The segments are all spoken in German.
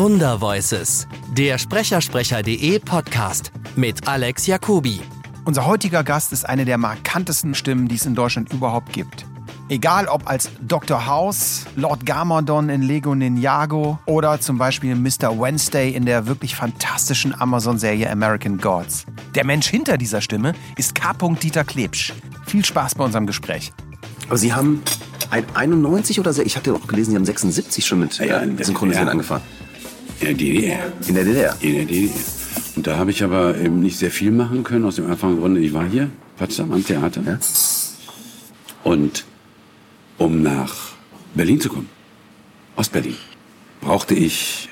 Wundervoices, der Sprechersprecher.de Podcast mit Alex Jacobi. Unser heutiger Gast ist eine der markantesten Stimmen, die es in Deutschland überhaupt gibt. Egal ob als Dr. House, Lord Garmadon in Lego Ninjago oder zum Beispiel Mr. Wednesday in der wirklich fantastischen Amazon-Serie American Gods. Der Mensch hinter dieser Stimme ist K. Dieter Klebsch. Viel Spaß bei unserem Gespräch. Aber Sie haben ein 91 oder so, ich hatte auch gelesen, Sie haben 76 schon mit Ja, in der Synchronisieren DDR. angefangen. In der DDR. In der DDR. In der DDR. Und da habe ich aber eben nicht sehr viel machen können, aus dem einfachen Grunde, ich war hier, Potsdam, am Theater. Ja. Und um nach Berlin zu kommen, Ostberlin, brauchte ich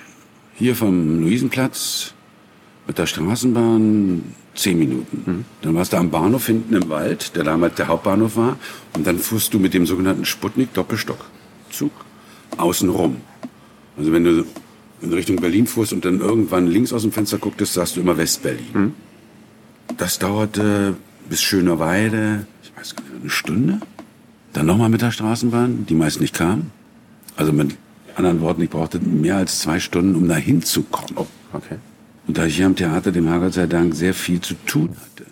hier vom Luisenplatz mit der Straßenbahn zehn Minuten. Dann warst du am Bahnhof hinten im Wald, der damals der Hauptbahnhof war. Und dann fuhrst du mit dem sogenannten Sputnik Doppelstock Zug außen rum. Also wenn du in Richtung Berlin fuhrst und dann irgendwann links aus dem Fenster gucktest, sahst du immer Westberlin. Das dauerte bis Schönerweide, ich weiß gar nicht, eine Stunde. Dann nochmal mit der Straßenbahn, die meist nicht kam. Also mit anderen Worten, ich brauchte mehr als zwei Stunden, um da hinzukommen. Oh, okay. Und da ich hier am Theater, dem Herrgott sei Dank, sehr viel zu tun hatte,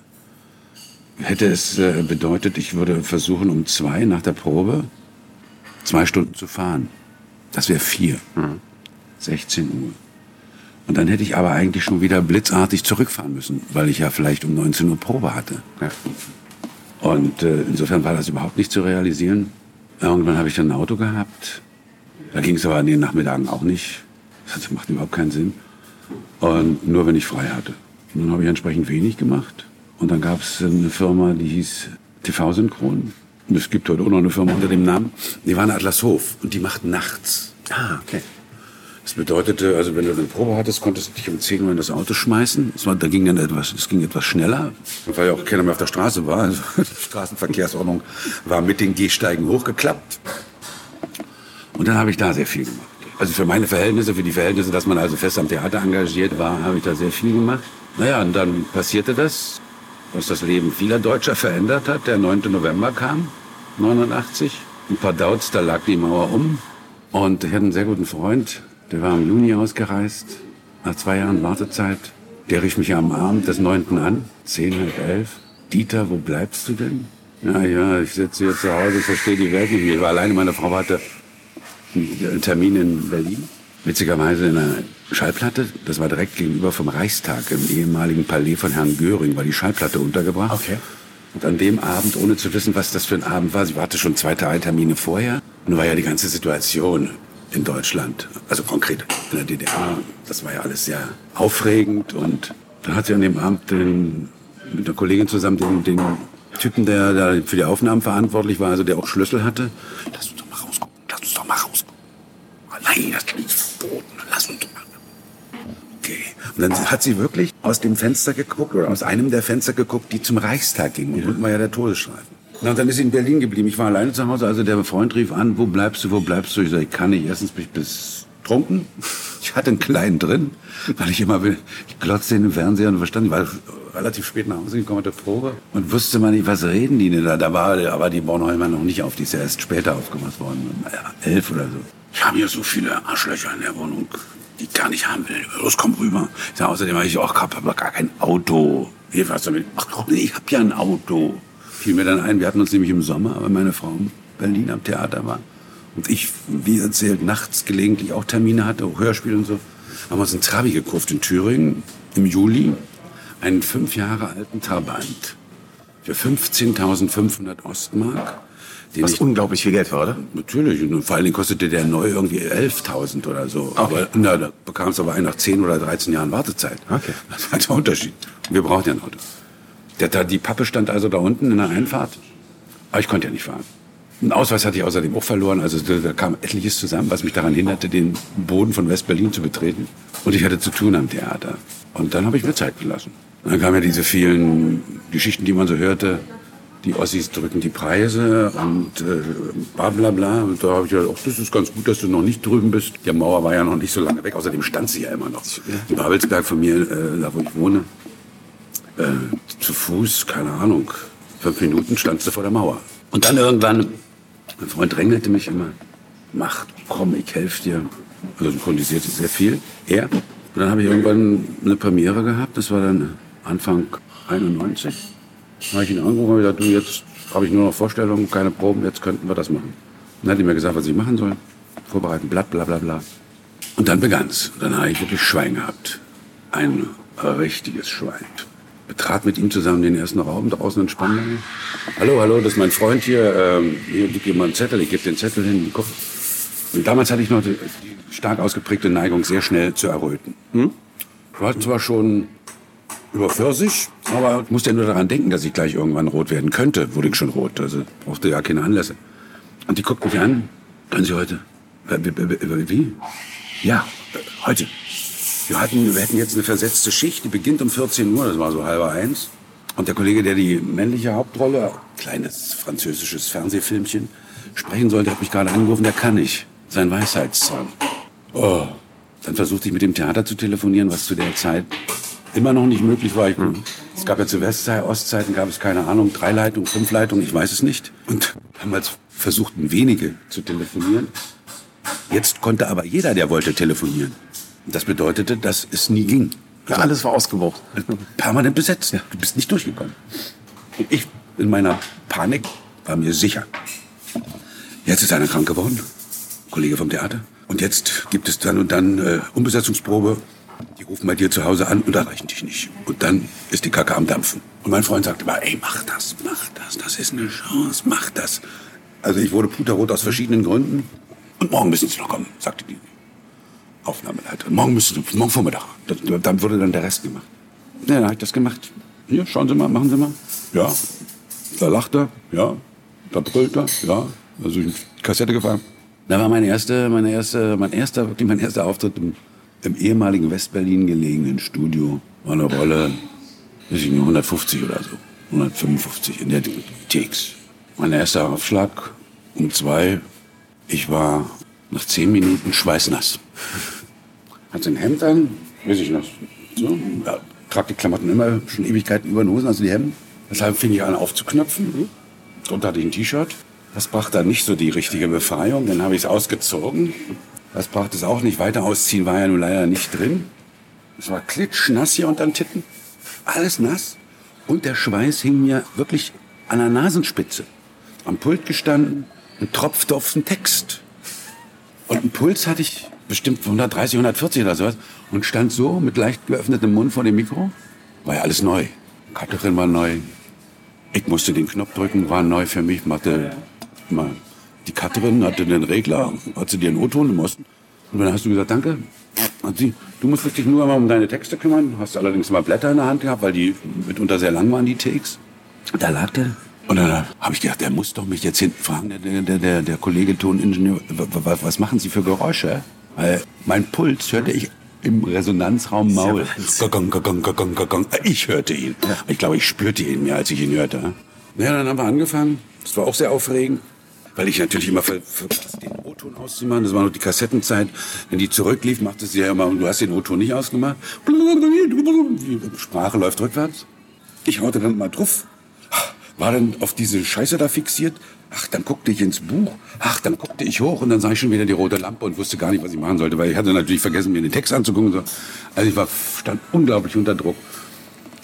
hätte es äh, bedeutet, ich würde versuchen, um zwei nach der Probe zwei Stunden zu fahren. Das wäre vier. 16 Uhr. Und dann hätte ich aber eigentlich schon wieder blitzartig zurückfahren müssen, weil ich ja vielleicht um 19 Uhr Probe hatte. Ja. Und äh, insofern war das überhaupt nicht zu realisieren. Irgendwann habe ich dann ein Auto gehabt. Da ging es aber an den Nachmittagen auch nicht. Das macht überhaupt keinen Sinn. Und nur wenn ich frei hatte. Und dann habe ich entsprechend wenig gemacht. Und dann gab es eine Firma, die hieß TV Synchron. Und es gibt heute auch noch eine Firma unter dem Namen. Die waren Atlashof und die machten nachts. Ah, okay. Das bedeutete, also wenn du eine Probe hattest, konntest du dich um 10 Uhr in das Auto schmeißen. Es war, da ging dann etwas, es ging etwas schneller, weil ja auch keiner mehr auf der Straße war. Also die Straßenverkehrsordnung war mit den Gehsteigen hochgeklappt. Und dann habe ich da sehr viel gemacht. Also für meine Verhältnisse, für die Verhältnisse, dass man also fest am Theater engagiert war, habe ich da sehr viel gemacht. Naja, und dann passierte das, was das Leben vieler Deutscher verändert hat. Der 9. November kam, 89. Ein paar Dauts, da lag die Mauer um. Und ich hatte einen sehr guten Freund, der war im Juni ausgereist, nach zwei Jahren Wartezeit. Der rief mich am Abend des 9. an, 10, halb elf. Dieter, wo bleibst du denn? Ja, ja, ich sitze hier zu Hause, ich verstehe die Welt nicht mehr. Ich war alleine, meine Frau hatte einen Termin in Berlin. Witzigerweise in einer Schallplatte, das war direkt gegenüber vom Reichstag, im ehemaligen Palais von Herrn Göring, war die Schallplatte untergebracht. Okay. Und an dem Abend, ohne zu wissen, was das für ein Abend war, sie hatte schon zwei drei Termine vorher. Da war ja die ganze Situation in Deutschland, also konkret in der DDR, das war ja alles sehr aufregend. Und da hat sie an dem Abend den, mit einer Kollegin zusammen den, den Typen, der da für die Aufnahmen verantwortlich war, also der auch Schlüssel hatte, lass uns doch mal rausgucken, lass uns doch mal rausgucken. Nein, das ist verboten, lass uns doch mal. Okay. Und dann hat sie wirklich aus dem Fenster geguckt oder aus einem der Fenster geguckt, die zum Reichstag gingen. Und unten war ja der Todesstreifen. Na, dann ist sie in Berlin geblieben. Ich war alleine zu Hause. Also der Freund rief an, wo bleibst du, wo bleibst du? Ich sage, ich kann nicht. Erstens bin ich bis trunken. Ich hatte einen kleinen drin, weil ich immer. Ich glotzte in den Fernseher und verstand, ich war relativ spät nach Hause gekommen mit der Probe und wusste mal nicht, was reden die denn da. Da war aber die Bornholmer noch nicht auf. Die ist ja erst später aufgemacht worden. Elf oder so. Ich habe hier so viele Arschlöcher in der Wohnung, die ich gar nicht haben will. Los, komm rüber. Ich sag, außerdem habe ich auch hab gar kein Auto. Wie was damit? Ach nee, ich habe ja ein Auto. Fiel mir dann ein, wir hatten uns nämlich im Sommer, weil meine Frau in Berlin am Theater war. Und ich, wie erzählt, nachts gelegentlich auch Termine hatte, auch Hörspiel und so. Haben wir uns einen Trabi gekauft in Thüringen im Juli. Einen fünf Jahre alten Trabant. Für 15.500 Ostmark. Was ich unglaublich viel Geld war, oder? Natürlich. Und vor allen Dingen kostete der neu irgendwie 11.000 oder so. Aber na, da bekam es aber ein nach 10 oder 13 Jahren Wartezeit. Okay. Das war der Unterschied. Wir brauchten ja ein Auto. Der, da, die Pappe stand also da unten in der Einfahrt. Aber ich konnte ja nicht fahren. Einen Ausweis hatte ich außerdem auch verloren. Also da, da kam etliches zusammen, was mich daran hinderte, den Boden von West-Berlin zu betreten. Und ich hatte zu tun am Theater. Und dann habe ich mir Zeit gelassen. Und dann kamen ja diese vielen Geschichten, die man so hörte. Die Ossis drücken die Preise und äh, bla bla bla. Und da habe ich gedacht, ach, das ist ganz gut, dass du noch nicht drüben bist. Die Mauer war ja noch nicht so lange weg. Außerdem stand sie ja immer noch. In Babelsberg von mir, äh, da wo ich wohne, äh, zu Fuß, keine Ahnung, fünf Minuten standst du vor der Mauer. Und dann irgendwann, mein Freund drängelte mich immer, mach, komm, ich helfe dir. also synchronisierte sehr viel. Er. Und dann habe ich irgendwann eine Premiere gehabt, das war dann Anfang 91. Da habe ich ihn angerufen und gesagt, du, jetzt habe ich nur noch Vorstellungen, keine Proben, jetzt könnten wir das machen. Dann hat er mir gesagt, was ich machen soll. Vorbereiten, blatt, bla bla bla. Und dann begann's. Dann habe ich wirklich Schwein gehabt. Ein richtiges Schwein. Betrat mit ihm zusammen den ersten Raum draußen in Spandau. Hallo, hallo, das ist mein Freund hier. Ähm, hier, gib mir mal einen Zettel, ich gebe den Zettel hin. Guck. Und damals hatte ich noch die, stark ausgeprägte Neigung, sehr schnell zu erröten. Hm? Ich war zwar schon über 40, aber ich musste ja nur daran denken, dass ich gleich irgendwann rot werden könnte. Wurde ich schon rot, also brauchte ja keine Anlässe. Und die guckt mich an. Können Sie heute? Wie? wie? Ja, äh, heute. Wir hatten, wir hätten jetzt eine versetzte Schicht, die beginnt um 14 Uhr, das war so halber eins. Und der Kollege, der die männliche Hauptrolle, kleines französisches Fernsehfilmchen, sprechen sollte, hat mich gerade angerufen, der kann nicht. Sein Weisheitszahn. Oh. Dann versuchte ich mit dem Theater zu telefonieren, was zu der Zeit immer noch nicht möglich war. Ich, es gab ja zu Westzeit, Ostzeiten gab es keine Ahnung, drei Leitungen, fünf Leitungen, ich weiß es nicht. Und damals versuchten wenige zu telefonieren. Jetzt konnte aber jeder, der wollte, telefonieren. Das bedeutete, dass es nie ging. Ja, alles war ausgebucht. Permanent besetzt. Ja. Du bist nicht durchgekommen. Und ich in meiner Panik war mir sicher. Jetzt ist einer krank geworden, Kollege vom Theater. Und jetzt gibt es dann und dann äh, Umbesetzungsprobe. Die rufen bei dir zu Hause an und erreichen dich nicht. Und dann ist die Kacke am Dampfen. Und mein Freund sagte immer, ey, mach das, mach das, das ist eine Chance, mach das. Also ich wurde puterrot aus verschiedenen Gründen. Und morgen müssen Sie noch kommen, sagte die Aufnahmeleiterin. Morgen müssen Sie, morgen Vormittag. Das, dann wurde dann der Rest gemacht. Ja, dann habe ich das gemacht. Hier, schauen Sie mal, machen Sie mal. Ja. Da lacht er, ja. Da brüllt er, ja. Also ich die Kassette gefahren. Da war meine erste, meine erste, mein erster, wirklich mein erster Auftritt im, im ehemaligen Westberlin gelegenen Studio. War eine Rolle, weiß ich nicht, 150 oder so. 155 in der Takes. Mein erster Aufschlag um zwei. Ich war nach zehn Minuten schweißnass. Hat ein Hemd an, weiß noch. So, ja, trag die Klamotten immer schon Ewigkeiten über den Hosen, also die Hemden. Deshalb fing ich an aufzuknöpfen. Drunter hatte ich ein T-Shirt. Das brachte dann nicht so die richtige Befreiung. Dann habe ich es ausgezogen. Das brachte es auch nicht. Weiter ausziehen war ja nun leider nicht drin. Es war klitschnass hier unter den Titten. Alles nass. Und der Schweiß hing mir wirklich an der Nasenspitze. Am Pult gestanden und tropfte auf den Text. Und einen Puls hatte ich bestimmt 130, 140 oder sowas. Und stand so mit leicht geöffnetem Mund vor dem Mikro. War ja alles neu. Cutterin war neu. Ich musste den Knopf drücken, war neu für mich. Machte immer die Cutterin hatte den Regler, hat sie dir einen O-Ton Osten. Und dann hast du gesagt, danke. Hat sie, du musst dich nur mal um deine Texte kümmern. Hast allerdings mal Blätter in der Hand gehabt, weil die mitunter sehr lang waren, die Takes. Da lag der. Und dann habe ich gedacht, der muss doch mich jetzt hinten fragen, der, der, der, der Kollege Toningenieur, was machen Sie für Geräusche? Weil mein Puls hörte ich im Resonanzraum Maul. Gagong, gagong, gagong, gagong. Ich hörte ihn. Ich glaube, ich spürte ihn mehr, als ich ihn hörte. Ja, dann haben wir angefangen. Das war auch sehr aufregend. Weil ich natürlich immer verpasst, den O-Ton auszumachen. Das war noch die Kassettenzeit. Wenn die zurücklief, machte sie ja immer, und du hast den O-Ton nicht ausgemacht. Die Sprache läuft rückwärts. Ich haute dann mal drauf. War dann auf diese Scheiße da fixiert. Ach, dann guckte ich ins Buch. Ach, dann guckte ich hoch und dann sah ich schon wieder die rote Lampe und wusste gar nicht, was ich machen sollte, weil ich hatte natürlich vergessen, mir den Text anzugucken. Also ich war, stand unglaublich unter Druck.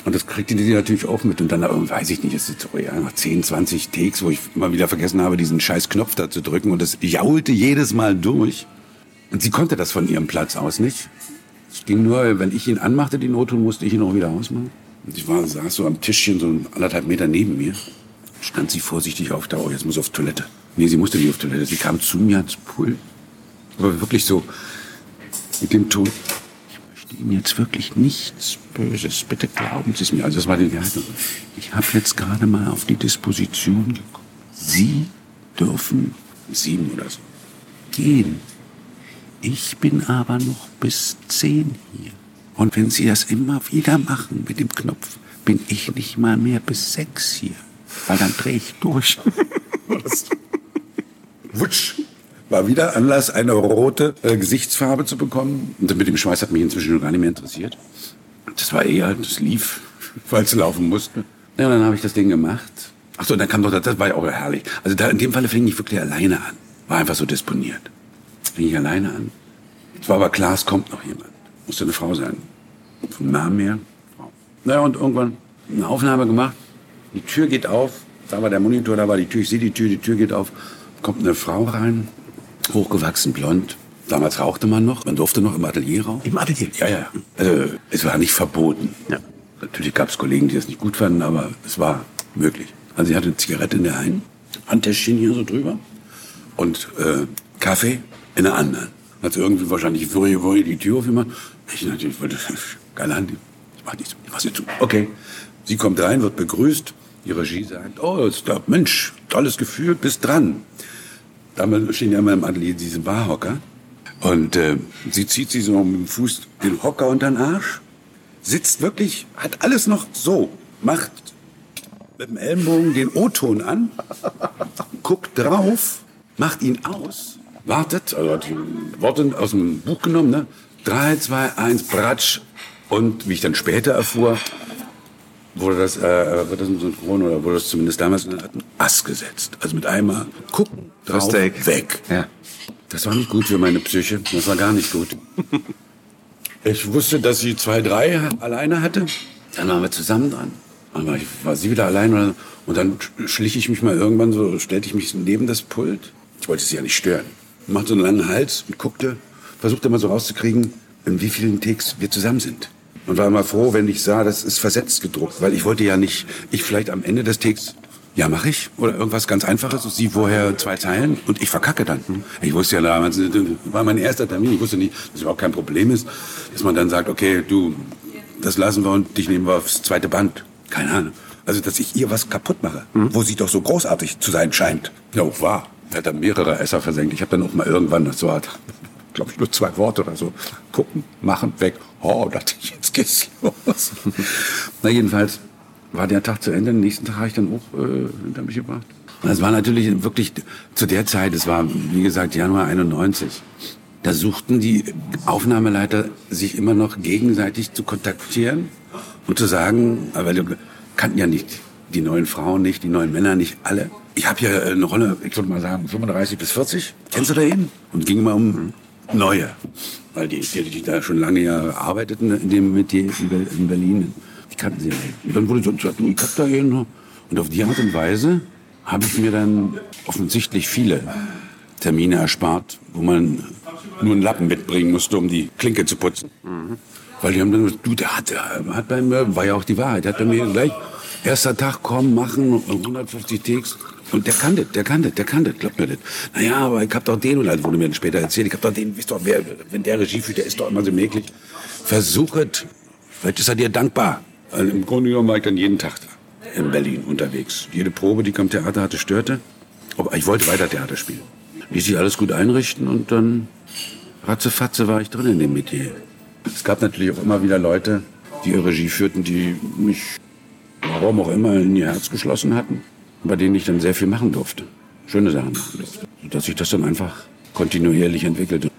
Und das kriegte die natürlich auch mit. Und dann, weiß ich nicht, das ist so, ja, nach 10, 20 Takes, wo ich immer wieder vergessen habe, diesen scheiß Knopf da zu drücken. Und das jaulte jedes Mal durch. Und sie konnte das von ihrem Platz aus nicht. Es ging nur, wenn ich ihn anmachte, die Notung, musste ich ihn auch wieder ausmachen. Und ich war, saß so am Tischchen, so anderthalb Meter neben mir. Stand sie vorsichtig auf, da, oh, jetzt muss auf Toilette. Nee, sie musste nicht auf Toilette. Sie kam zu mir ans Pool. Aber wirklich so, mit dem Ton, Ihnen jetzt wirklich nichts Böses. Bitte glauben Sie es mir. Also das war die Haltung. Ich habe jetzt gerade mal auf die Disposition geguckt. Sie dürfen sieben oder so gehen. Ich bin aber noch bis zehn hier. Und wenn Sie das immer wieder machen mit dem Knopf, bin ich nicht mal mehr bis sechs hier. Weil dann drehe ich durch. Wutsch war wieder Anlass, eine rote äh, Gesichtsfarbe zu bekommen. Und mit dem Schweiß hat mich inzwischen gar nicht mehr interessiert. Das war eher, das lief, weil es laufen musste. Ja, dann habe ich das Ding gemacht. Ach so, dann kam doch, das, das war ja auch herrlich. Also da, in dem Falle fing ich wirklich alleine an. War einfach so disponiert. Fing ich alleine an. Es war aber klar, es kommt noch jemand. Musste eine Frau sein. Vom Namen her. Naja, und irgendwann eine Aufnahme gemacht. Die Tür geht auf. Da war der Monitor, da war die Tür. Ich sehe die Tür, die Tür geht auf. Kommt eine Frau rein. Hochgewachsen, blond. Damals rauchte man noch. Man durfte noch im Atelier rauchen. Im Atelier? Ja, ja. Also, es war nicht verboten. Ja. Natürlich gab es Kollegen, die das nicht gut fanden, aber es war möglich. Also sie hatte eine Zigarette in der einen, Handtäschchen hier so drüber und äh, Kaffee in der anderen. Hat sie irgendwie wahrscheinlich Wurri die Tür aufgemacht. Ich natürlich wollte, keine Hand, ich mach nichts, ich mach sie zu. Okay. Sie kommt rein, wird begrüßt. Die Regie sagt, oh, ist da, Mensch, tolles Gefühl, bist dran. Damals stehen ja immer im Atelier diese Barhocker. Und äh, sie zieht sich so mit dem Fuß den Hocker unter den Arsch, sitzt wirklich, hat alles noch so, macht mit dem Ellenbogen den O-Ton an, guckt drauf, macht ihn aus, wartet, also hat Worte aus dem Buch genommen, ne? 3, 2, 1, Bratsch. Und wie ich dann später erfuhr, wurde das, äh, wird das im Synchron oder wurde das zumindest damals in einen Ass gesetzt. Also mit einmal gucken, drauf, Take. weg. Ja. Das war nicht gut für meine Psyche. Das war gar nicht gut. Ich wusste, dass sie zwei, drei alleine hatte. Dann waren wir zusammen dran. Dann war, ich, war sie wieder allein. Und dann schlich ich mich mal irgendwann so, stellte ich mich neben das Pult. Ich wollte sie ja nicht stören. Machte so einen langen Hals und guckte, versuchte mal so rauszukriegen, in wie vielen Takes wir zusammen sind. Und war immer froh, wenn ich sah, das ist versetzt gedruckt. Weil ich wollte ja nicht, ich vielleicht am Ende des Takes ja, mache ich. Oder irgendwas ganz Einfaches. Und sie vorher zwei Zeilen und ich verkacke dann. Ich wusste ja damals, das war mein erster Termin. Ich wusste nicht, dass es überhaupt kein Problem ist, dass man dann sagt, okay, du, das lassen wir und dich nehmen wir aufs zweite Band. Keine Ahnung. Also, dass ich ihr was kaputt mache, wo sie doch so großartig zu sein scheint. Ja, auch wahr. Er hat dann mehrere Esser versenkt. Ich habe dann auch mal irgendwann, das war, glaube ich, nur zwei Worte oder so. Gucken, machen, weg. Oh, dachte ich, jetzt geht's los. Na, jedenfalls war der Tag zu Ende. Den nächsten Tag habe ich dann auch äh, hinter mich gebracht. Das war natürlich wirklich zu der Zeit, es war, wie gesagt, Januar 91. Da suchten die Aufnahmeleiter sich immer noch gegenseitig zu kontaktieren und zu sagen, weil wir kannten ja nicht die neuen Frauen nicht, die neuen Männer nicht, alle. Ich habe hier eine Rolle, ich würde mal sagen, 35 bis 40. Kennst du da hin? Und ging mal um neue. Weil die, die, die da schon lange ja arbeiteten in dem Metier in Ber- in Berlin, die kannten sie ja nicht. Und dann wurde so gesagt, du, ich hab da hin. Und auf die Art und Weise habe ich mir dann offensichtlich viele Termine erspart, wo man nur einen Lappen mitbringen musste, um die Klinke zu putzen. Weil die haben dann gesagt, du, der hat, der hat bei mir, war ja auch die Wahrheit, der hat bei mir gleich, erster Tag, komm, machen, 150 Takes. Und der kann das, der kann das, der kann das, glaubt mir das. Naja, aber ich hab doch den, und das wurde mir dann später erzählt, ich hab doch den, wisst doch, wer, wenn der Regie führt, der ist doch immer so möglich. Versuchet, vielleicht ist er dir dankbar. Also Im Grunde genommen war ich dann jeden Tag da, in Berlin unterwegs. Jede Probe, die ich am Theater hatte, störte. Aber ich wollte weiter Theater spielen. Ließ sich alles gut einrichten und dann ratzefatze war ich drin in dem Metier. Es gab natürlich auch immer wieder Leute, die ihre Regie führten, die mich, warum auch immer, in ihr Herz geschlossen hatten. Bei denen ich dann sehr viel machen durfte. Schöne Sachen machen. Sodass sich das dann einfach kontinuierlich entwickelte.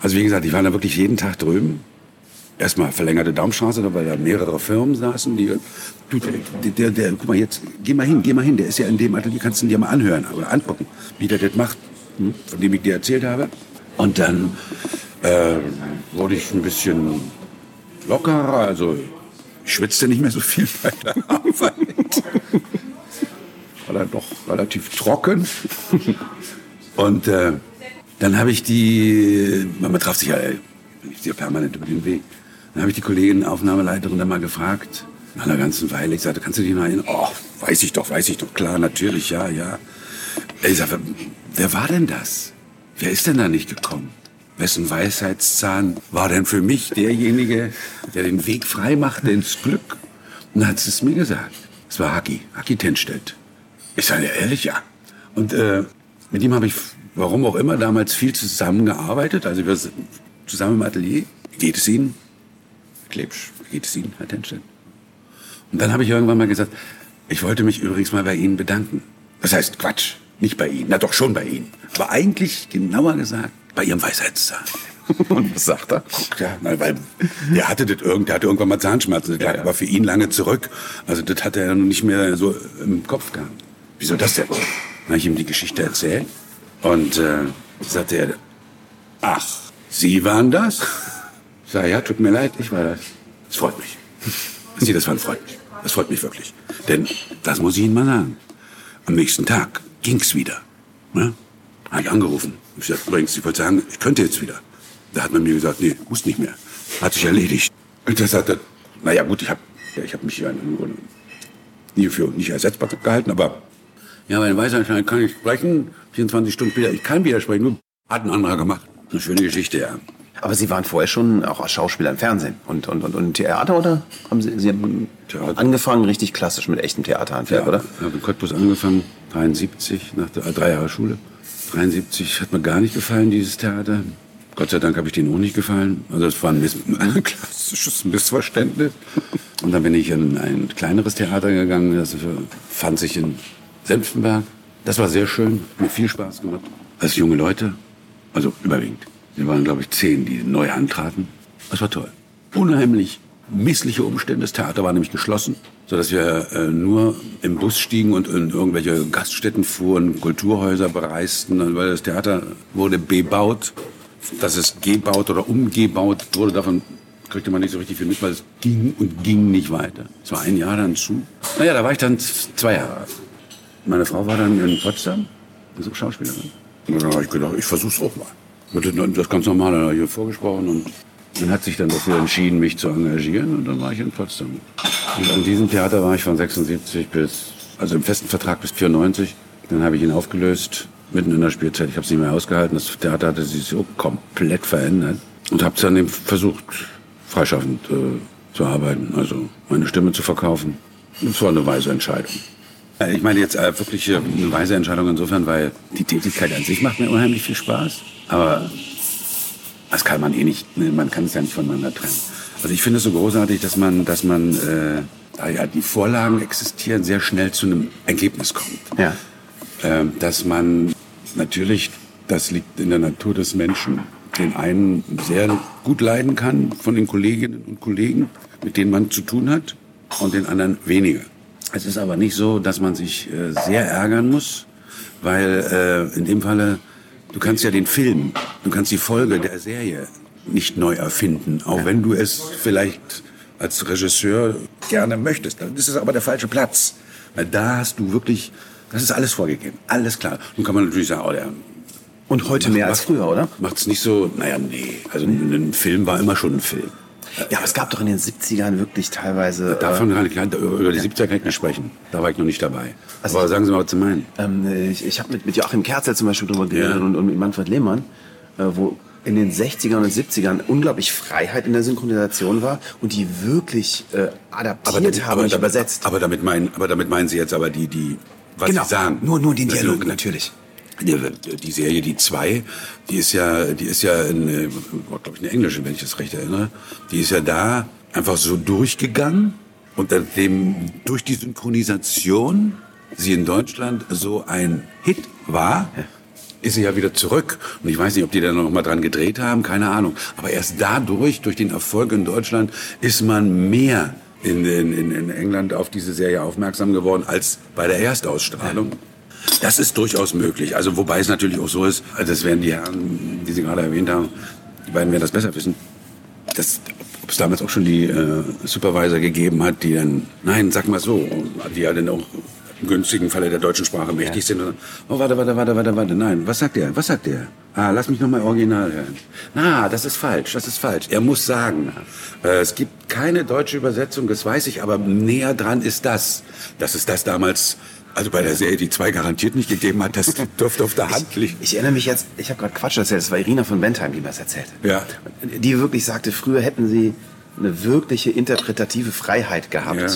Also wie gesagt, ich war da wirklich jeden Tag drüben. Erstmal verlängerte Daumstraße, weil da mehrere Firmen saßen, die, du, der, der, der, guck mal jetzt, geh mal hin, geh mal hin, der ist ja in dem Atelier, kannst du ihn dir mal anhören oder angucken, wie der das macht, hm, von dem ich dir erzählt habe. Und dann äh, wurde ich ein bisschen lockerer, also ich schwitzte nicht mehr so viel bei der Arbeit. War dann doch relativ trocken. Und äh, dann habe ich die, man traf sich ja äh, nicht sehr permanent über den Weg. Dann habe ich die Kollegin, Aufnahmeleiterin, dann mal gefragt, nach einer ganzen Weile. Ich sagte, kannst du dich noch erinnern? Oh, weiß ich doch, weiß ich doch, klar, natürlich, ja, ja. Ich sagte, wer war denn das? Wer ist denn da nicht gekommen? Wessen Weisheitszahn war denn für mich derjenige, der den Weg frei machte ins Glück? Und dann hat sie es mir gesagt. Es war Haki, Haki Tenstedt. Ich sage ja ehrlich, ja. Und äh, mit ihm habe ich, warum auch immer, damals viel zusammengearbeitet. Also wir sind zusammen im Atelier. Geht es Ihnen? Klebsch, geht es Ihnen, Herr Tenstedt? Und dann habe ich irgendwann mal gesagt, ich wollte mich übrigens mal bei Ihnen bedanken. Das heißt, Quatsch, nicht bei Ihnen, na doch schon bei Ihnen. Aber eigentlich, genauer gesagt, bei Ihrem Weisheitszahn. Und was sagt er? Ja, na, weil der hatte das irgend, der hatte irgendwann mal Zahnschmerzen. Das lag aber für ihn lange zurück. Also das hat er ja noch nicht mehr so im Kopf gehabt. Wieso das denn? Dann habe ich ihm die Geschichte erzählt und äh, sagte er, ach, Sie waren das? Ich sage, ja, tut mir leid, ich war das. Es freut mich. Sie, das war freut mich. Das freut mich wirklich. Denn, das muss ich Ihnen mal sagen, am nächsten Tag ging's wieder. Ne? Ich angerufen. Ich sagte, übrigens, ich wollte sagen, ich könnte jetzt wieder. Da hat man mir gesagt, nee, muss nicht mehr. Hat sich erledigt. Und das sagte, naja gut, ich habe ja, ich hab mich ja im Grunde nie für nicht ersetzbar gehalten, aber ja, bei den Weißanschein kann ich sprechen, 24 Stunden später, ich kann widersprechen, nur hat ein anderer gemacht. Eine schöne Geschichte, ja. Aber Sie waren vorher schon auch als Schauspieler im Fernsehen und, und, und, und Theater, oder? Haben Sie, Sie haben Theater. angefangen richtig klassisch mit echtem Theaterhandwerk, oder? Ich habe in Cottbus angefangen, 73, nach der, äh, drei Jahre Schule. 73 hat mir gar nicht gefallen, dieses Theater. Gott sei Dank habe ich denen auch nicht gefallen. Also es war ein, Miss ein klassisches Missverständnis. Und dann bin ich in ein kleineres Theater gegangen, das fand sich in Senftenberg. Das war sehr schön, mir viel Spaß gemacht. Als junge Leute, also überwiegend. Wir waren, glaube ich, zehn, die neu antraten. Das war toll. Unheimlich missliche Umstände. Das Theater war nämlich geschlossen, sodass wir äh, nur im Bus stiegen und in irgendwelche Gaststätten fuhren, Kulturhäuser bereisten, weil das Theater wurde bebaut. Dass es gebaut oder umgebaut wurde, davon kriegte man nicht so richtig viel mit, weil es ging und ging nicht weiter. Es war ein Jahr dann zu. Naja, da war ich dann zwei Jahre alt. Meine Frau war dann in Potsdam, ist auch Schauspielerin. Und dann habe ich gedacht, ich versuch's auch mal. Dann Das ganz normal dann hier vorgesprochen und dann hat sich dann dafür entschieden, mich zu engagieren und dann war ich in Potsdam. Und an diesem Theater war ich von 76 bis, also im festen Vertrag bis 94. Dann habe ich ihn aufgelöst, mitten in der Spielzeit. Ich habe es nicht mehr ausgehalten. Das Theater hatte sich so komplett verändert und habe dann eben versucht, freischaffend äh, zu arbeiten, also meine Stimme zu verkaufen. Das war eine weise Entscheidung. Äh, Ich meine jetzt äh, wirklich äh, eine weise Entscheidung insofern, weil die Tätigkeit an sich macht mir unheimlich viel Spaß. Aber das kann man eh nicht, ne, man kann es ja nicht voneinander trennen. Also ich finde es so großartig, dass man, dass man, äh, da ja die Vorlagen existieren, sehr schnell zu einem Ergebnis kommt. Ja. Ähm, dass man natürlich, das liegt in der Natur des Menschen, den einen sehr gut leiden kann von den Kolleginnen und Kollegen, mit denen man zu tun hat, und den anderen weniger. Es ist aber nicht so, dass man sich äh, sehr ärgern muss, weil äh, in dem Falle, du kannst ja den Film, du kannst die Folge der Serie nicht neu erfinden, auch wenn du es vielleicht als Regisseur gerne möchtest. Das ist aber der falsche Platz. Weil da hast du wirklich, das ist alles vorgegeben, alles klar. Nun kann man natürlich sagen, oh, der Und heute mehr als früher, oder? macht's nicht so, naja, nee, also ein Film war immer schon ein Film. Ja, aber es gab doch in den 70ern wirklich teilweise. Davon kann ich, über die 70er kann ich nicht sprechen. Da war ich noch nicht dabei. Aber sagen Sie mal, was Sie meinen. Ähm, ich ich habe mit, mit Joachim Kerzel zum Beispiel drüber geredet Ja. und, und mit Manfred Lehmann, äh, wo in den 60ern und 70ern unglaublich Freiheit in der Synchronisation war und die wirklich äh, adaptiert haben und übersetzt. Aber damit meinen, aber damit meinen Sie jetzt aber die, die, was genau, Sie sagen. nur, nur den Also, Dialog natürlich. Die, die Serie, die zwei, die ist ja, die ist ja in, äh, glaube ich, eine englische, wenn ich das recht erinnere. Die ist ja da einfach so durchgegangen und dem, durch die Synchronisation, sie in Deutschland so ein Hit war, ist sie ja wieder zurück. Und ich weiß nicht, ob die da noch mal dran gedreht haben, keine Ahnung. Aber erst dadurch, durch den Erfolg in Deutschland, ist man mehr in, in, in in England auf diese Serie aufmerksam geworden als bei der Erstausstrahlung. Das ist durchaus möglich. Also wobei es natürlich auch so ist, also das werden die Herren, die Sie gerade erwähnt haben, die beiden werden das besser wissen. Das, ob es damals auch schon die äh, Supervisor gegeben hat, die dann, nein, sag mal so, die ja dann auch im günstigen Falle der deutschen Sprache mächtig sind. Und, oh, warte, warte, warte, warte, warte, nein, was sagt er? Was sagt er? Ah, lass mich noch mal original hören. Na, das ist falsch, das ist falsch. Er muss sagen, äh, es gibt keine deutsche Übersetzung, das weiß ich, aber näher dran ist das. Das ist das damals, also bei der Serie, die zwei garantiert nicht gegeben hat, das dürfte auf der Hand liegen. Ich erinnere mich jetzt, ich habe gerade Quatsch erzählt, es war Irina von Bentheim, die mir das erzählte. Ja. Die wirklich sagte, früher hätten sie eine wirkliche interpretative Freiheit gehabt. Ja.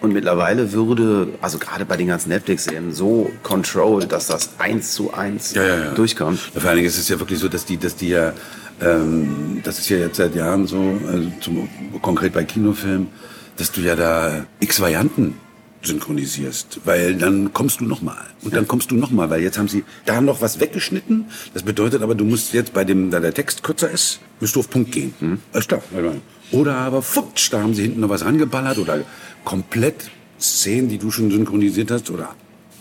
Und mittlerweile würde, also gerade bei den ganzen Netflix-Serien, so controlled, dass das eins zu eins ja, ja. durchkommt. Vor allen Dingen ist es ja wirklich so, dass die, dass die ja, ähm, das ist ja jetzt seit Jahren so, also zum, konkret bei Kinofilmen, dass du ja da x Varianten synchronisierst, weil dann kommst du noch mal und dann kommst du noch mal, weil jetzt haben sie da noch was weggeschnitten. Das bedeutet aber, du musst jetzt bei dem, da der Text kürzer ist, musst du auf Punkt gehen. Mhm. Alles klar. Oder aber futsch, da haben sie hinten noch was rangeballert oder komplett Szenen, die du schon synchronisiert hast oder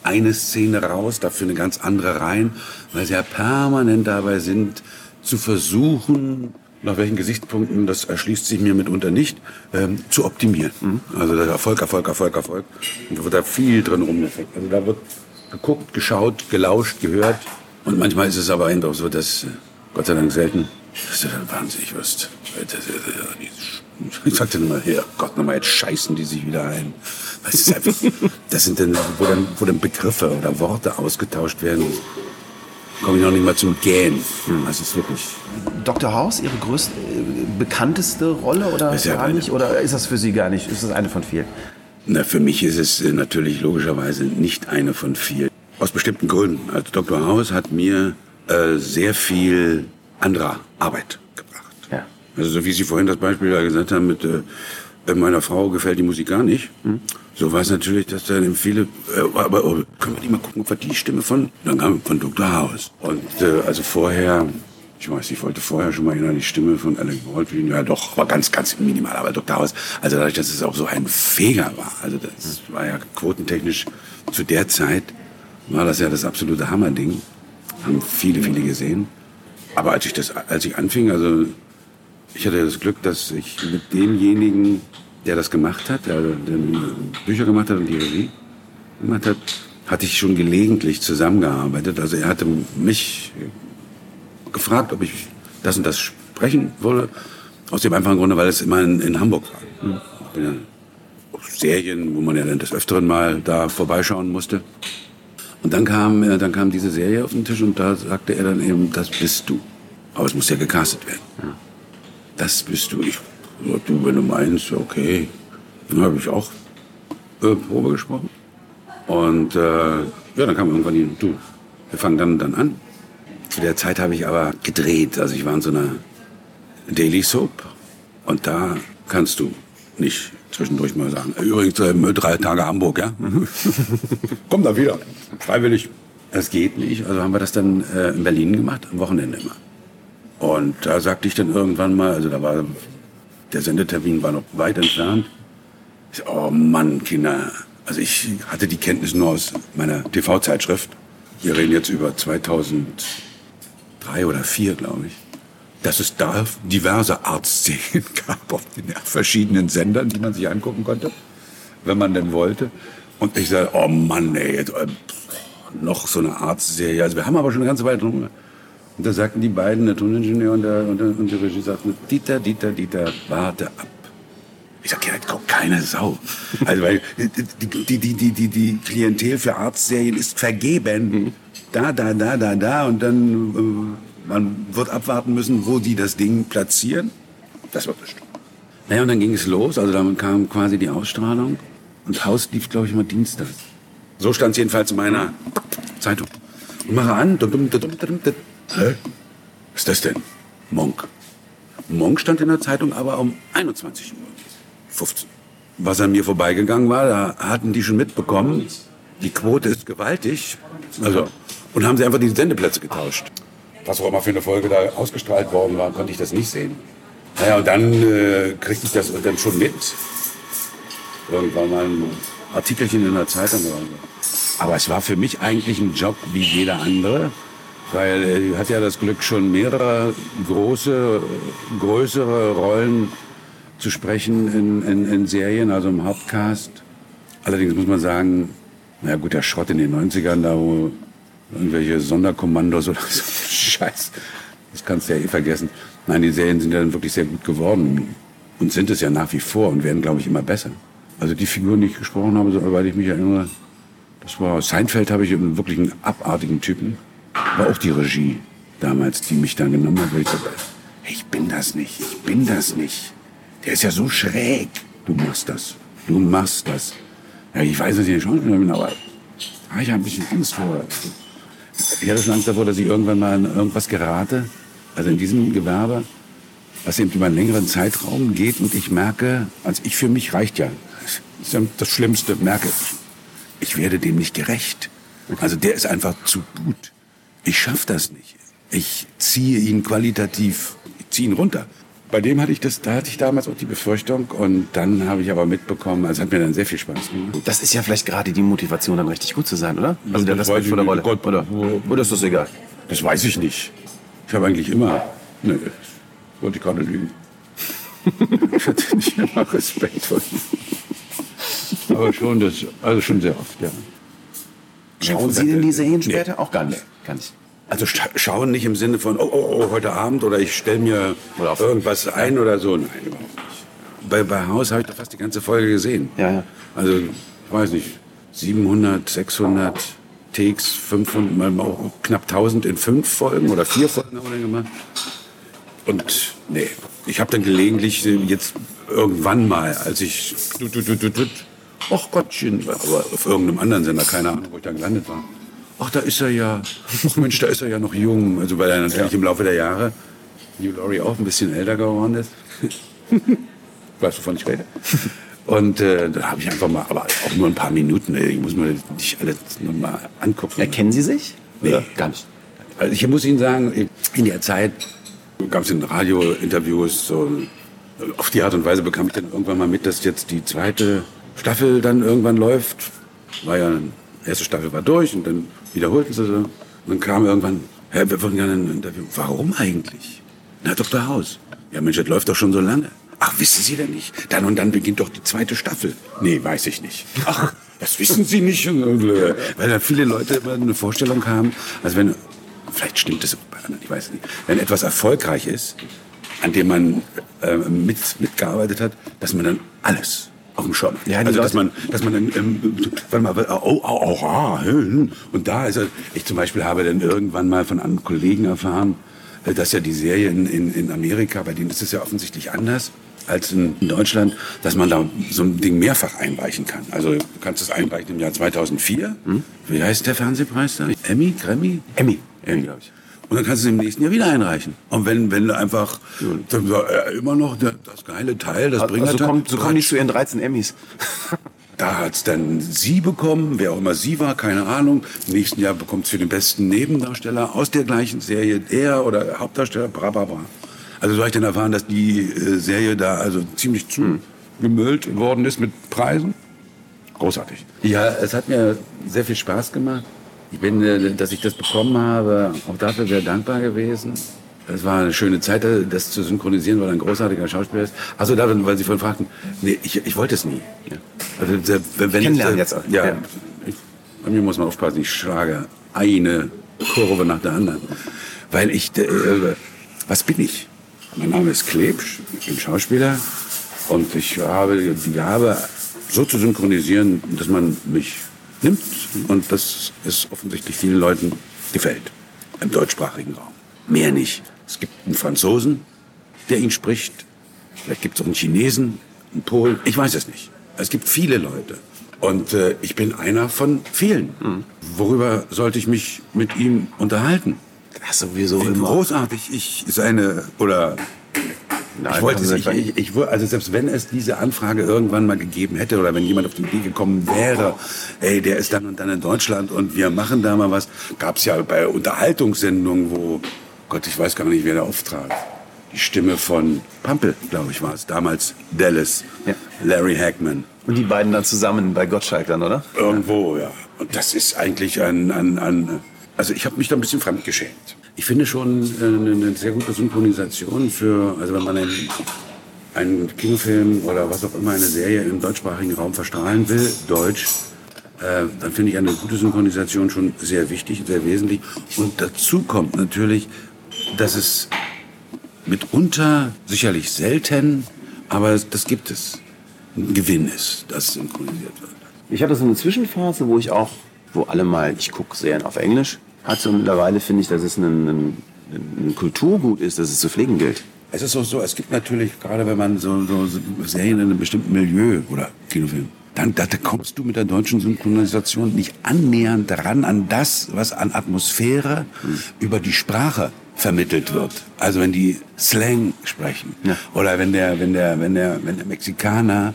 eine Szene raus, dafür eine ganz andere rein, weil sie ja permanent dabei sind, zu versuchen, nach welchen Gesichtspunkten, das erschließt sich mir mitunter nicht, ähm, zu optimieren. Mhm. Also der Erfolg, Erfolg, Erfolg, Erfolg. Und da wird da viel drin rumgefeckt. Also da wird geguckt, geschaut, gelauscht, gehört. Und manchmal ist es aber eben auch so, dass, äh, Gott sei Dank selten, dass du dann wahnsinnig wirst. Ich sagte immer, hier, Gott, nochmal, jetzt scheißen die sich wieder ein. Das, ist einfach, das sind dann, wo dann, wo dann Begriffe oder Worte ausgetauscht werden, komme ich noch nicht mal zum Gähnen. Hm, das ist wirklich. Dr. House, Ihre größte, äh, bekannteste Rolle oder ist ja gar nicht? Oder ist das für Sie gar nicht? Ist das eine von vielen? Na, für mich ist es äh, natürlich logischerweise nicht eine von vielen. Aus bestimmten Gründen. Also Dr. House hat mir äh, sehr viel anderer Arbeit gebracht. Ja. Also so wie Sie vorhin das Beispiel da gesagt haben mit äh, meiner Frau gefällt die Musik gar nicht. Hm. So war es natürlich, dass dann viele, äh, aber oh, können wir nicht mal gucken, ob wir die Stimme von, dann kam von Dr. House. Und äh, also vorher, ich weiß, ich wollte vorher schon mal in die Stimme von Alec Baldwin, ja doch, war ganz, ganz minimal, aber Dr. House, also dadurch, dass es auch so ein Feger war, also das war ja quotentechnisch zu der Zeit, war das ja das absolute Hammerding, haben viele, viele gesehen. Aber als ich das, als ich anfing, also ich hatte das Glück, dass ich mit demjenigen der das gemacht hat, der, der Bücher gemacht hat und die Regie gemacht hat, hatte ich schon gelegentlich zusammengearbeitet. Also er hatte mich gefragt, ob ich das und das sprechen wolle. Aus dem einfachen Grunde, weil es immer in, in Hamburg war. Mhm. Ich bin ja auf Serien, wo man ja dann des Öfteren mal da vorbeischauen musste. Und dann kam, äh, dann kam diese Serie auf den Tisch und da sagte er dann eben, das bist du. Aber es muss ja gecastet werden. Ja. Das bist du. Ich ja, du, wenn du meinst, okay. Dann habe ich auch äh, Probe gesprochen. Und äh, ja, dann kam irgendwann die, du, wir fangen dann dann an. Zu der Zeit habe ich aber gedreht. Also ich war in so einer Daily Soap. Und da kannst du nicht zwischendurch mal sagen, übrigens äh, drei Tage Hamburg, ja? Komm da wieder. Freiwillig. Das geht nicht. Also haben wir das dann äh, in Berlin gemacht, am Wochenende immer. Und da sagte ich dann irgendwann mal, also da war der Sendetermin war noch weit entfernt. Ich oh Mann, Kinder. Also ich hatte die Kenntnis nur aus meiner TV-Zeitschrift. Wir reden jetzt über 2003 oder 2004, glaube ich. Dass es da diverse Arztszenen gab auf den verschiedenen Sendern, die man sich angucken konnte, wenn man denn wollte. Und ich sage, oh Mann, ey, jetzt, äh, noch so eine Arztserie. Also wir haben aber schon eine ganze Weile drum und da sagten die beiden, der Toningenieur und der, und der, und der Regie, sagten, Dieter, Dieter, Dieter, warte ab. Ich sag, ja, das kommt keine Sau. Also, weil die, die, die, die, die, die Klientel für Arztserien ist vergeben. Mhm. Da, da, da, da, da. Und dann, äh, man wird abwarten müssen, wo die das Ding platzieren. Das wird bestimmt. Naja, und dann ging es los. Also dann kam quasi die Ausstrahlung. Und Haus lief, glaube ich, immer dienstags. So stand es jedenfalls in meiner Zeitung. Und mache an. Hä? Was ist das denn? Monk. Monk stand in der Zeitung aber um 21 Uhr. 15. Was an mir vorbeigegangen war, da hatten die schon mitbekommen, die Quote ist gewaltig. Also, und haben sie einfach die Sendeplätze getauscht. Was auch immer für eine Folge da ausgestrahlt worden war, konnte ich das nicht sehen. Naja, und dann äh, kriegte ich das dann schon mit. Irgendwann mal ein Artikelchen in der Zeitung oder so. Aber es war für mich eigentlich ein Job wie jeder andere. Weil er hat ja das Glück, schon mehrere große, größere Rollen zu sprechen in, in, in Serien, also im Hauptcast. Allerdings muss man sagen, na gut, der Schrott in den 90ern, da wo irgendwelche Sonderkommandos oder so, Scheiß, das kannst du ja eh vergessen. Nein, die Serien sind ja dann wirklich sehr gut geworden und sind es ja nach wie vor und werden, glaube ich, immer besser. Also die Figuren, die ich gesprochen habe, soweit ich mich erinnere, das war Seinfeld, habe ich wirklich einen abartigen Typen war auch die Regie damals, die mich dann genommen hat, weil ich dachte, ich bin das nicht, ich bin das nicht. Der ist ja so schräg. Du machst das, du machst das. Ja, ich weiß, dass ich nicht Schauspieler bin, aber ah, ich habe ein bisschen Angst vor. Ich hatte schon Angst davor, dass ich irgendwann mal in irgendwas gerate, also in diesem Gewerbe, was eben über einen längeren Zeitraum geht und ich merke, also ich für mich reicht ja. Das ist ja das Schlimmste, merke ich. Ich werde dem nicht gerecht. Also der ist einfach zu gut ich schaffe das nicht. Ich ziehe ihn qualitativ, ich ziehe ihn runter. Bei dem hatte ich das, da hatte ich damals auch die Befürchtung und dann habe ich aber mitbekommen, also hat mir dann sehr viel Spaß gemacht. Das ist ja vielleicht gerade die Motivation, dann richtig gut zu sein, oder? Also der Respekt vor der Rolle. Gott, oder, oder ist das egal? Das weiß ich nicht. Ich habe eigentlich immer, ne, wollte ich gerade lügen. ich hatte nicht immer Respekt vor. Aber schon, das, also schon sehr oft, ja. Schauen Sie denn die Serien später? Nee. Auch gar nicht. Gar nicht. Also schauen nicht im Sinne von, oh, oh, oh heute Abend oder ich stelle mir irgendwas ein oder so. Nein, überhaupt nicht. Bei, bei Haus habe ich da fast die ganze Folge gesehen. Ja, ja. Also, ich weiß nicht, 700, 600 Takes, 500, mal auch knapp 1000 in fünf Folgen oder vier Folgen haben wir dann gemacht. Und nee, ich habe dann gelegentlich jetzt irgendwann mal, als ich, ach Gottchen, aber auf irgendeinem anderen Sender, keine Ahnung, wo ich dann gelandet war. Ach, da ist er ja, ach Mensch, da ist er ja noch jung. Also weil er natürlich ja. im Laufe der Jahre, Hugh Laurie auch ein bisschen älter geworden ist. weißt du, ich rede? Und äh, da habe ich einfach mal, aber auch nur ein paar Minuten, ey, ich muss mir nicht alles nochmal angucken. Erkennen Sie sich? Nee, gar nicht. Also ich muss Ihnen sagen, in der Zeit gab es in Radiointerviews so, auf die Art und Weise bekam ich dann irgendwann mal mit, dass jetzt die zweite Staffel dann irgendwann läuft. War ja, die erste Staffel war durch und dann wiederholten sie so. Und dann kam irgendwann, Herr, wir würden gerne ein Interview. Warum eigentlich? Na, Dr. Haus. Ja, Mensch, das läuft doch schon so lange. Ach, wissen Sie denn nicht? Dann und dann beginnt doch die zweite Staffel. Nee, weiß ich nicht. Ach, das wissen Sie nicht. Weil da viele Leute immer eine Vorstellung haben, also wenn, vielleicht stimmt das bei anderen, ich weiß nicht, wenn etwas erfolgreich ist, an dem man äh, mit, mitgearbeitet hat, dass man dann alles auf dem Schirm. Ja, also dass man, dass man dann, ähm, warte mal, oh, oh, oh, ah, hm. und da ist er, ich zum Beispiel habe dann irgendwann mal von einem Kollegen erfahren, äh, dass ja die Serie in, in, in Amerika, bei denen ist es ja offensichtlich anders als in Deutschland, dass man da so ein Ding mehrfach einreichen kann. Also du kannst es einreichen im Jahr 2004. Hm? Wie heißt der Fernsehpreis da? Emmy? Grammy? Emmy. Emmy, glaube ich. Und dann kannst du es im nächsten Jahr wieder einreichen. Und wenn, wenn du einfach dann, äh, immer noch der, das geile Teil, das also, bringt also kommt, so kommen nicht zu ihren 13 Emmys. Da hat's dann sie bekommen, wer auch immer sie war, keine Ahnung. Im nächsten Jahr bekommt es für den besten Nebendarsteller aus der gleichen Serie er oder Hauptdarsteller, bra, bra, bra. Also so habe ich dann erfahren, dass die äh, Serie da also ziemlich zugemüllt hm. worden ist mit Preisen. Großartig. Ja, es hat mir sehr viel Spaß gemacht. Ich bin, äh, dass ich das bekommen habe, auch dafür sehr dankbar gewesen. Es war eine schöne Zeit, das zu synchronisieren, weil er ein großartiger Schauspieler ist. Also da, weil Sie vorhin fragten, nee, ich, ich wollte es nie. Ja. Also, wenn Kennenlernen ich, jetzt auch. Ja, ja. Ich, bei mir muss man aufpassen, ich schlage eine Kurve nach der anderen. Weil ich, äh, was bin ich? Mein Name ist Klebsch, ich bin Schauspieler und ich habe die Gabe, so zu synchronisieren, dass man mich nimmt und das ist offensichtlich vielen Leuten gefällt im deutschsprachigen Raum. Mehr nicht. Es gibt einen Franzosen, der ihn spricht. Vielleicht gibt es auch einen Chinesen, einen Polen. Ich weiß es nicht. Es gibt viele Leute. Und äh, ich bin einer von vielen. Mhm. Worüber sollte ich mich mit ihm unterhalten? Das sowieso Wie immer. großartig ich seine oder Nein, ich wollte es, ich, ich, ich, also selbst wenn es diese Anfrage irgendwann mal gegeben hätte oder wenn jemand auf die Idee gekommen wäre, ey, der ist dann und dann in Deutschland und wir machen da mal was, gab es ja bei Unterhaltungssendungen, wo Gott, ich weiß gar nicht, wer der auftrat. Die Stimme von Pampel, glaube ich, war es. Damals Dallas, ja. Larry Hackman. Und die beiden dann zusammen bei Gottschalk dann, oder? Irgendwo, ja. Und das ist eigentlich ein, ein, ein also ich habe mich da ein bisschen fremdgeschämt. Ich finde schon äh, eine sehr gute Synchronisation für, also wenn man einen, einen Kinofilm oder was auch immer, eine Serie im deutschsprachigen Raum verstrahlen will, Deutsch, äh, dann finde ich eine gute Synchronisation schon sehr wichtig, sehr wesentlich. Und dazu kommt natürlich, dass es mitunter, sicherlich selten, aber das gibt es, ein Gewinn ist, dass synchronisiert wird. Ich hatte so eine Zwischenphase, wo ich auch, wo alle mal, ich gucke Serien auf Englisch, hatte und mittlerweile finde ich, dass es ein, ein, ein Kulturgut ist, dass es zu pflegen gilt. Es ist auch so, es gibt natürlich, gerade wenn man so, so Serien in einem bestimmten Milieu oder Kinofilm, dann da kommst du mit der deutschen Synchronisation nicht annähernd dran an das, was an Atmosphäre mhm. über die Sprache vermittelt wird. Also wenn die Slang sprechen ja. oder wenn der, wenn der, wenn der, wenn der Mexikaner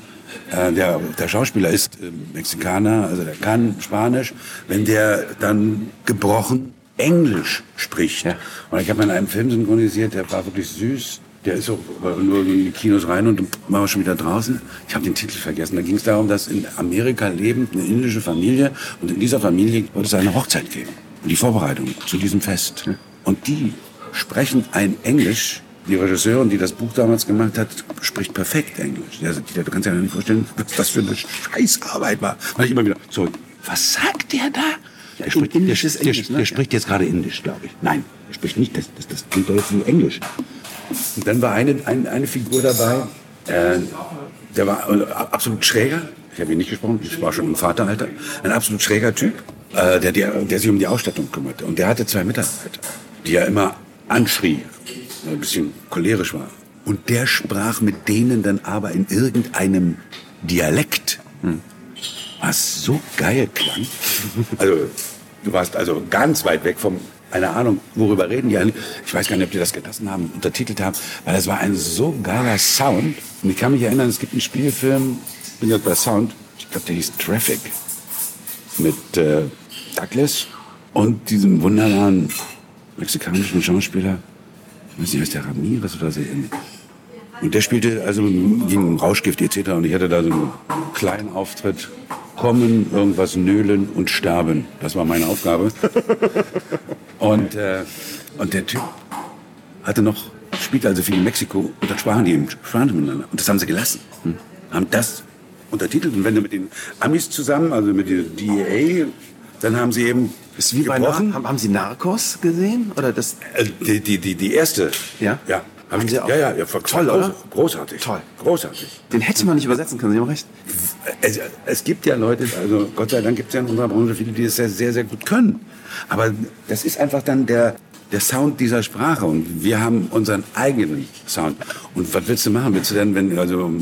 äh, der, der Schauspieler ist äh, Mexikaner, also der kann Spanisch, wenn der dann gebrochen Englisch spricht. Ja. Und ich habe in einem Film synchronisiert, der war wirklich süß. Der ist auch nur in die Kinos rein und war schon wieder draußen. Ich habe den Titel vergessen. Da ging es darum, dass in Amerika lebend eine indische Familie und in dieser Familie wollte es eine Hochzeit geben. Und die Vorbereitung zu diesem Fest. Und die sprechen ein Englisch. Die Regisseurin, die das Buch damals gemacht hat, spricht perfekt Englisch. Also, du kannst dir ja nicht vorstellen, was das für eine Scheißarbeit war. Weil ich immer wieder, so, was sagt der da? Der spricht, der, der, Englisch, der ne? spricht jetzt gerade Indisch, glaube ich. Nein, er spricht nicht, das, das, das klingt doch jetzt wie Englisch. Und dann war eine, eine, eine Figur dabei, äh, der war äh, absolut schräger. Ich habe ihn nicht gesprochen, ich war schon im Vateralter. Ein absolut schräger Typ, äh, der, der, der sich um die Ausstattung kümmerte. Und der hatte zwei Mitarbeiter, die er immer anschrie, der ein bisschen cholerisch war. Und der sprach mit denen dann aber in irgendeinem Dialekt, was so geil klang. Also, du warst also ganz weit weg vom, eine Ahnung, worüber reden die eigentlich. Ich weiß gar nicht, ob die das gelassen haben, untertitelt haben, weil das war ein so geiler Sound. Und ich kann mich erinnern, es gibt einen Spielfilm, ich bin jetzt bei Sound, ich glaube, der hieß Traffic, mit äh, Douglas und diesem wunderbaren mexikanischen Schauspieler, ich weiß nicht, heißt der Ramirez oder so. Und der spielte also gegen Rauschgift etc. Und ich hatte da so einen kleinen Auftritt. Kommen, irgendwas nölen und sterben. Das war meine Aufgabe. Und, äh, und der Typ hatte noch, spielte also viel in Mexiko und dann sprachen die, eben- sprachen die miteinander. Und das haben sie gelassen. Haben das untertitelt. Und wenn du mit den Amis zusammen, also mit der DEA, dann haben sie eben Ist wie bei gebrochen. haben, haben Sie Narcos gesehen? Oder das? Äh, Die, die, die, die erste. Ja? Ja. Hab Haben ich, Sie auch? ja, ja, ja, Toll, oder? Großartig. Toll. Großartig. Den hätte man nicht übersetzen können, Sie haben recht. Es, es gibt ja Leute, also Gott sei Dank gibt es ja in unserer Branche viele, die das sehr, sehr, sehr gut können. Aber das ist einfach dann der, der Sound dieser Sprache und wir haben unseren eigenen Sound. Und was willst du machen? Willst du denn, wenn, also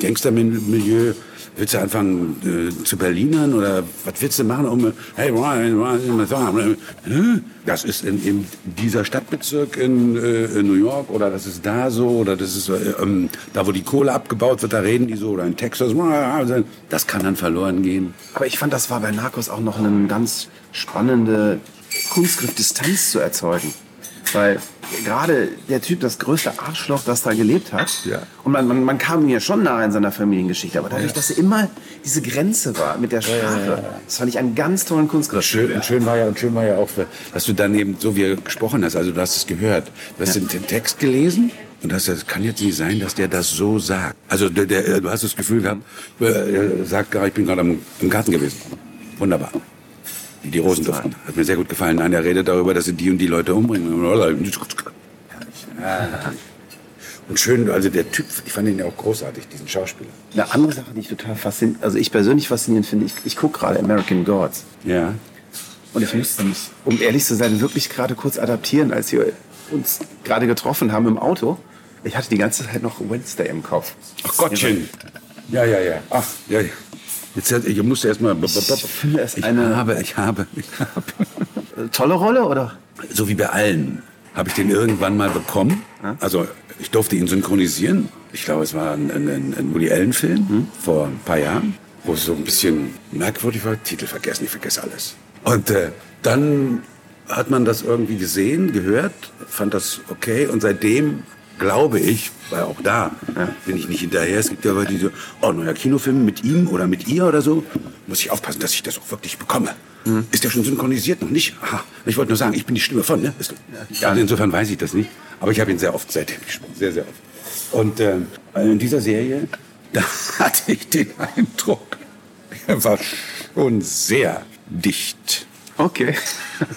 Gangstermilieu, willst du anfangen äh, zu Berlinern oder was willst du machen, um, hey, das ist in, in dieser Stadtbezirk in, äh, in New York oder das ist da so oder das ist äh, ähm, da, wo die Kohle abgebaut wird, da reden die so oder in Texas. Das kann dann verloren gehen. Aber ich fand, das war bei Narcos auch noch eine ganz spannende Kunstgriff, Distanz zu erzeugen. Weil gerade der Typ, das größte Arschloch, das da gelebt hat, Ja. und man, man, man kam mir schon nahe in seiner Familiengeschichte, aber dadurch, dass er immer diese Grenze war mit der Sprache, das fand ich einen ganz tollen Kunstgriff. Schön, und schön war ja, und schön war ja auch, dass du dann eben so wie er gesprochen hast, also du hast es gehört, du hast den, Text gelesen und hast, das kann jetzt nicht sein, dass der das so sagt. Also der, der, du hast das Gefühl gehabt, äh, er sagt gerade, ich bin gerade im Garten gewesen. Wunderbar. Die Rosen duften. Hat mir sehr gut gefallen. Nein, er redet darüber, dass sie die und die Leute umbringen. Und schön, also der Typ, ich fand ihn ja auch großartig, diesen Schauspieler. Eine andere Sache, die ich total faszinierend, also ich persönlich faszinierend finde, ich, ich gucke gerade American Gods. Ja. Und ich musste mich, um ehrlich zu sein, wirklich gerade kurz adaptieren, als wir uns gerade getroffen haben im Auto. Ich hatte die ganze Zeit noch Wednesday im Kopf. Ach Gottchen. Ja, ja, ja. Ach, ja, ja. Jetzt, ich musste erst mal. Ich finde es Ich eine- habe, ich habe, ich habe. Äh, Tolle Rolle, oder? So wie bei allen habe ich den irgendwann mal bekommen. Also ich durfte ihn synchronisieren. Ich glaube, es war ein, ein, ein Woody Allen-Film vor ein paar Jahren, wo es so ein bisschen merkwürdig war. Titel vergessen, ich vergesse alles. Und äh, dann hat man das irgendwie gesehen, gehört, fand das okay und seitdem glaube ich, weil auch da bin ich nicht hinterher. Es gibt ja Leute, die so, oh, neuer Kinofilm mit ihm oder mit ihr oder so. Muss ich aufpassen, dass ich das auch wirklich bekomme. Ist der schon synchronisiert? Noch nicht? Aha. Ich wollte nur sagen, ich bin die Stimme von, ne? Ist, ja, also insofern weiß ich das nicht. Aber ich habe ihn sehr oft seitdem gespielt. Sehr, sehr oft. Und äh, in dieser Serie, da hatte ich den Eindruck, er war schon sehr dicht. Okay.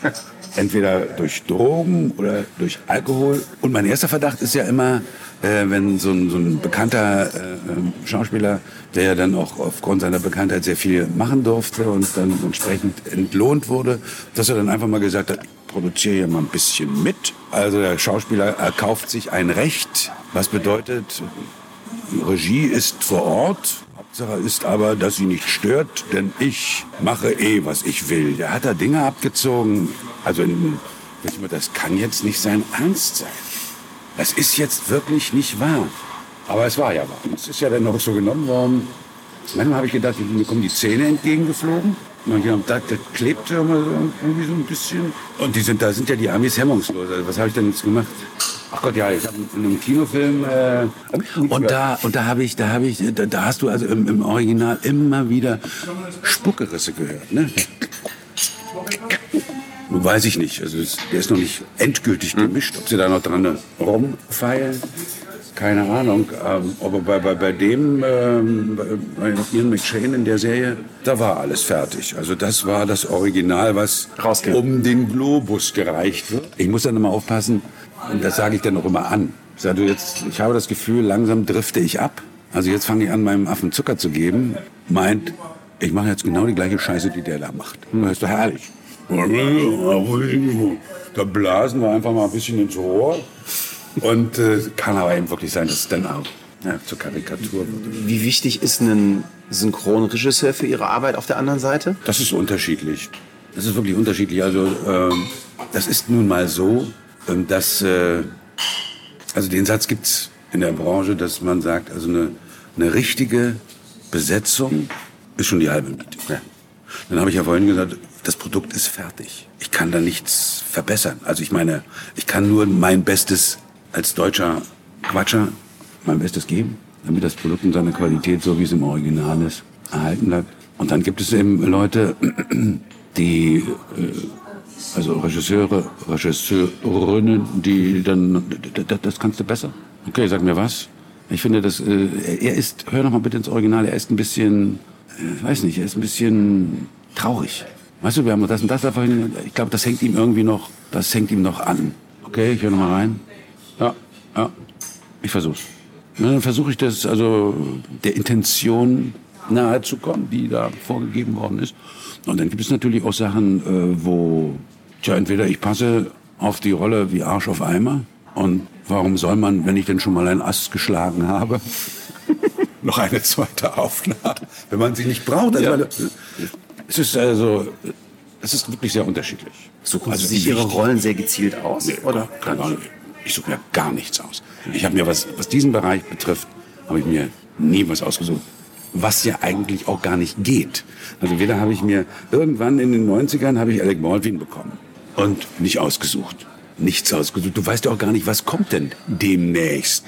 Entweder durch Drogen oder durch Alkohol. Und mein erster Verdacht ist ja immer, äh, wenn so ein, so ein bekannter äh, Schauspieler, der ja dann auch aufgrund seiner Bekanntheit sehr viel machen durfte und dann entsprechend entlohnt wurde, dass er dann einfach mal gesagt hat, ich produziere hier mal ein bisschen mit. Also der Schauspieler erkauft sich ein Recht, was bedeutet, Regie ist vor Ort. Hauptsache ist aber, dass sie nicht stört, denn ich mache eh, was ich will. Der hat da Dinge abgezogen. Also, das kann jetzt nicht sein Ernst sein. Das ist jetzt wirklich nicht wahr. Aber es war ja wahr. Es ist ja dann noch so genommen worden. Manchmal habe ich gedacht, mir kommen die Zähne entgegengeflogen. Und dann gedacht, das, klebt ja immer so irgendwie so ein bisschen. Und die sind, da sind ja die Amis hemmungslos. Also was habe ich denn jetzt gemacht? Ach Gott, ja, ich habe in einem Kinofilm äh, und da und da habe ich, da habe ich, da, da hast du also im, im Original immer wieder Spuckerisse gehört, ne? Weiß ich nicht. Also es, der ist noch nicht endgültig gemischt. Ob sie da noch dran rumfeilen, keine Ahnung. Ähm, aber bei, bei, bei dem, ähm, bei Ian McShane in der Serie, da war alles fertig. Also das war das Original, was Rausgeht. um den Globus gereicht wird. Ich muss dann immer aufpassen, und das sage ich dann auch immer an. Ich sage, du jetzt, ich habe das Gefühl, langsam drifte ich ab. Also jetzt fange ich an, meinem Affen Zucker zu geben. Meint, ich mache jetzt genau die gleiche Scheiße, die der da macht. Das ist doch herrlich. Da blasen wir einfach mal ein bisschen ins Rohr. Und äh, kann aber eben wirklich sein, dass es dann auch ja, zur Karikatur wird. Wie wichtig ist ein Synchronregisseur für Ihre Arbeit auf der anderen Seite? Das ist unterschiedlich. Das ist wirklich unterschiedlich. Also ähm, das ist nun mal so, ähm, dass äh, also den Satz gibt's in der Branche, dass man sagt, also eine, eine richtige Besetzung ist schon die halbe Miete. Ja. Dann habe ich ja vorhin gesagt, das Produkt ist fertig. Ich kann da nichts verbessern. Also ich meine, ich kann nur mein Bestes als deutscher Quatscher mein Bestes geben, damit das Produkt in seiner Qualität, so wie es im Original ist, erhalten bleibt. Und dann gibt es eben Leute, die, äh, also Regisseure, Regisseurinnen, die dann, das, das kannst du besser. Okay, sag mir was. Ich finde, dass äh, er ist, hör noch mal bitte ins Original, er ist ein bisschen, äh, weiß nicht, er ist ein bisschen traurig. Weißt du, wir haben das und das, ich glaube, das hängt ihm irgendwie noch, das hängt ihm noch an. Okay, ich höre noch mal rein. Ja, ja, ich versuch's. Ja, dann versuche ich das, also der Intention nahe zu kommen, die da vorgegeben worden ist. Und dann gibt es natürlich auch Sachen, äh, wo, tja, entweder ich passe auf die Rolle wie Arsch auf Eimer und warum soll man, wenn ich denn schon mal einen Ast geschlagen habe, noch eine zweite Aufnahme, wenn man sie nicht braucht? Also, ja. Es ist also, es ist wirklich sehr unterschiedlich. Suchen also Sie sich Ihre Rollen sehr gezielt aus? Nee, oder? Keine Ahnung. Ich suche mir gar nichts aus. Ich habe mir, was, was diesen Bereich betrifft, habe ich mir nie was ausgesucht. Was ja eigentlich auch gar nicht geht. Also weder habe ich mir, irgendwann in den 90ern habe ich Alec Baldwin bekommen. Und nicht ausgesucht. Nichts ausgesucht. Du weißt ja auch gar nicht, was kommt denn demnächst.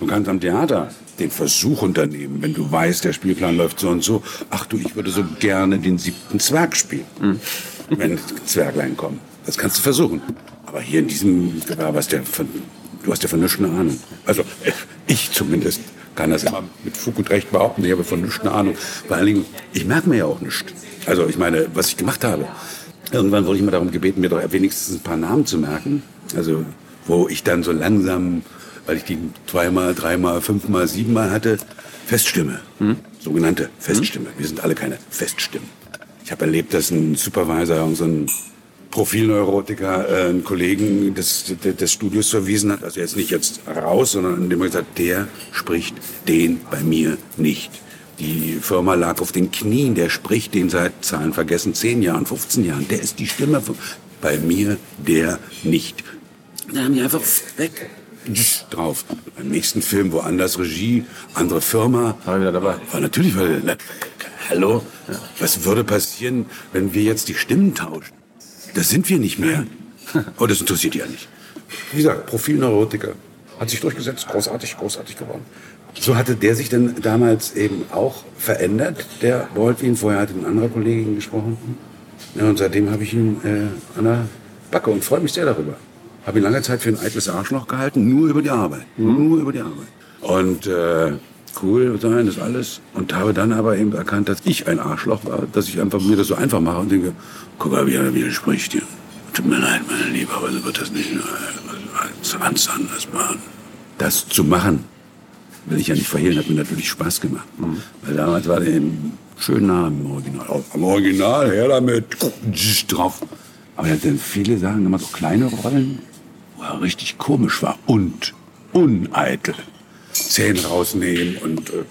Du kannst am Theater den Versuch unternehmen, wenn du weißt, der Spielplan läuft so und so. Ach du, ich würde so gerne den siebten Zwerg spielen, mhm. wenn Zwerglein kommen. Das kannst du versuchen. Aber hier in diesem Gewerbe hast du von, du hast ja von nichts eine Ahnung. Also ich zumindest kann das immer mit Fug und Recht behaupten. Ich habe von nichts eine Ahnung. Vor allen Dingen, ich merke mir ja auch nichts. Also ich meine, was ich gemacht habe. Irgendwann wurde ich mal darum gebeten, mir doch wenigstens ein paar Namen zu merken. Also wo ich dann so langsam, weil ich die zweimal, dreimal, fünfmal, siebenmal hatte, Feststimme. Hm? Sogenannte Feststimme. Wir sind alle keine Feststimmen. Ich habe erlebt, dass ein Supervisor und so ein Profilneurotiker äh, einen Kollegen des, des Studios verwiesen hat, also jetzt nicht jetzt raus, sondern indem er gesagt hat, der spricht den bei mir nicht. Die Firma lag auf den Knien, der spricht den seit Zahlen vergessen, 10 Jahren, 15 Jahren. Der ist die Stimme von, bei mir, der nicht. Da haben die einfach weg drauf. Beim nächsten Film woanders Regie, andere Firma. War wieder dabei. War natürlich, weil, na, hallo, was würde passieren, wenn wir jetzt die Stimmen tauschen? Das sind wir nicht mehr. Aber das interessiert die ja nicht. Wie gesagt, Profilneurotiker. Hat sich durchgesetzt, großartig, großartig geworden. So hatte der sich dann damals eben auch verändert, der Baldwin. Vorher hatte ein anderer Kollegin gesprochen. Ja, und seitdem habe ich ihn äh, an der Backe und freue mich sehr darüber. Habe ihn lange Zeit für ein eitles Arschloch gehalten, nur über die Arbeit. Mhm. Nur über die Arbeit. Und äh, cool sein, das alles. Und habe dann aber eben erkannt, dass ich ein Arschloch war, dass ich einfach mir das so einfach mache und denke, guck mal, wie er widerspricht hier. Tut mir leid, meine Liebe, aber so wird das nicht ganz anders machen. Das zu machen, will ich ja nicht verhehlen, hat mir natürlich Spaß gemacht. Mhm. Weil damals war der eben schön nah am Original. Auch am Original, her damit, drauf. Aber er hat dann viele Sachen gemacht, so kleine Rollen, wo er richtig komisch war und uneitel. Zähne rausnehmen und äh,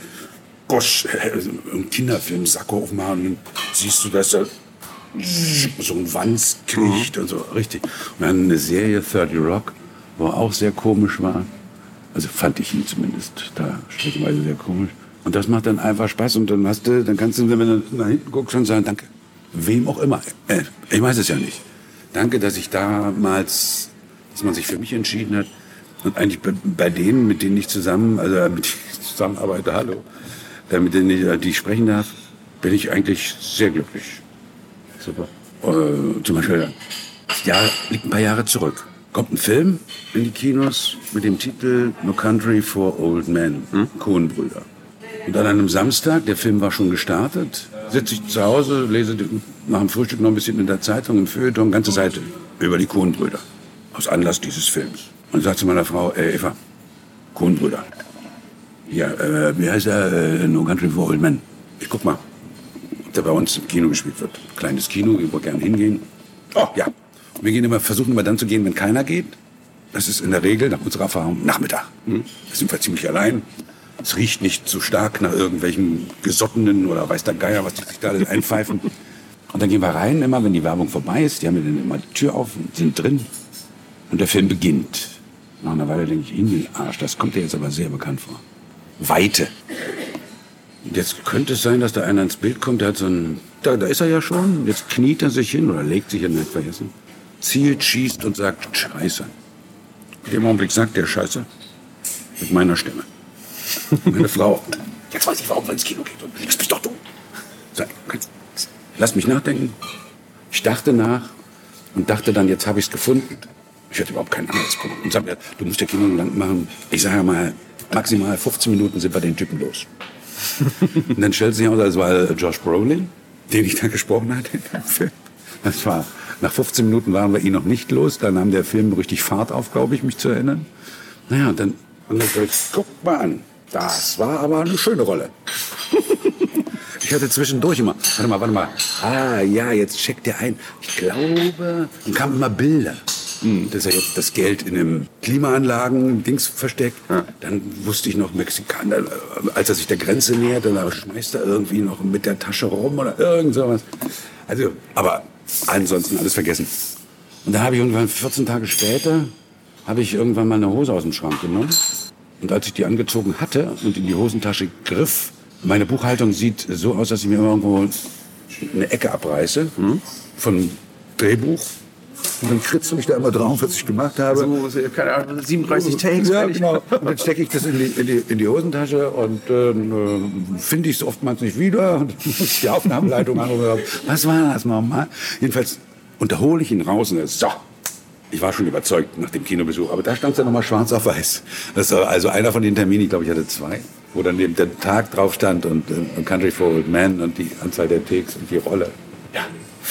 Gosch, äh, einen Kinderfilm Sakko aufmachen und siehst du, dass er so ein Wanz kriegt und so, richtig. Und dann eine Serie, 30 Rock, wo er auch sehr komisch war. Also fand ich ihn zumindest da streckenweise sehr komisch. Und das macht dann einfach Spaß und dann hast du, dann kannst du, wenn du nach hinten guckst, schon sagen, danke. Wem auch immer. Äh, ich weiß es ja nicht. Danke, dass ich damals, dass man sich für mich entschieden hat. Und eigentlich bei, bei denen, mit denen ich zusammen, also mit denen ich zusammenarbeite, hallo, äh, mit denen ich, die ich sprechen darf, bin ich eigentlich sehr glücklich. Super. Äh, zum Beispiel Jahr, liegt ein paar Jahre zurück. Kommt ein Film in die Kinos mit dem Titel No Country for Old Men, hm? Coen-Brüder. Und an einem Samstag, der Film war schon gestartet, sitze ich zu Hause, lese nach dem Frühstück noch ein bisschen in der Zeitung, im Feuilleton, ganze Seite über die Coen-Brüder. Aus Anlass dieses Films. Und sagt zu meiner Frau, äh, Eva, Coen-Brüder. Ja, äh, wie heißt er? Äh, no Country for Old Men. Ich guck mal, ob der bei uns im Kino gespielt wird. Kleines Kino, ich würde gerne hingehen. Oh, ja. Wir gehen immer, versuchen immer dann zu gehen, wenn keiner geht. Das ist in der Regel, nach unserer Erfahrung, Nachmittag. Hm? Da sind wir ziemlich allein. Es riecht nicht zu stark nach irgendwelchen Gesottenen oder weiß der Geier, was die sich da alles einpfeifen. Und dann gehen wir rein, immer wenn die Werbung vorbei ist. Die haben dann immer die Tür auf und sind drin. Und der Film beginnt. Nach einer Weile denke ich, in den Arsch, das kommt dir jetzt aber sehr bekannt vor. Weite. Und jetzt könnte es sein, dass da einer ins Bild kommt, der hat so ein, da, da ist er ja schon, jetzt kniet er sich hin oder legt sich hin, nicht vergessen, zielt, schießt und sagt Scheiße. In dem Augenblick sagt der Scheiße mit meiner Stimme. Meine Frau, jetzt weiß ich, warum wir ins Kino geht. Und das bist doch du. Sag, lass mich nachdenken. Ich dachte nach und dachte dann, jetzt habe ich es gefunden. Ich hatte überhaupt keinen Anhaltspunkt. Und sag mir, du musst der Kino lang machen. Ich sage mal, maximal 15 Minuten sind wir den Typen los. und dann stellt sich heraus, es war Josh Brolin, den ich da gesprochen hatte in dem Film. Das war, nach 15 Minuten waren wir ihn noch nicht los. Dann nahm der Film richtig Fahrt auf, glaube ich, mich zu erinnern. Naja, und dann, und dann ich, guck mal an. Das war aber eine schöne Rolle. ich hatte zwischendurch immer, warte mal, warte mal. Ah, ja, jetzt checkt der ein. Ich glaube, dann kamen immer Bilder. Hm, dass er jetzt das Geld in einem Klimaanlagen-Dings versteckt. Ja. Dann wusste ich noch Mexikaner, äh, als er sich der Grenze nähert, dann schmeißt er irgendwie noch mit der Tasche rum oder irgend sowas. Also, aber ansonsten alles vergessen. Und dann habe ich irgendwann 14 Tage später, habe ich irgendwann mal eine Hose aus dem Schrank genommen und als ich die angezogen hatte und in die Hosentasche griff, meine Buchhaltung sieht so aus, dass ich mir irgendwo eine Ecke abreiße hm? von Drehbuch. Und dann kritzel ich da immer drauf, was ich gemacht habe. So, keine Ahnung, 37 Takes. Ja, genau. Und dann stecke ich das in die, in die, in die Hosentasche und äh, finde ich es oftmals nicht wieder. Und dann muss ich die Aufnahmeleitung anrufen. Was war das nochmal? Jedenfalls unterhole ich ihn raus und er so, ich war schon überzeugt nach dem Kinobesuch, aber da stand es ja nochmal schwarz auf weiß. Das war also einer von den Terminen, ich glaube, ich hatte zwei, wo dann eben der Tag drauf stand und äh, Country for Old Men und die Anzahl der Takes und die Rolle. Ja,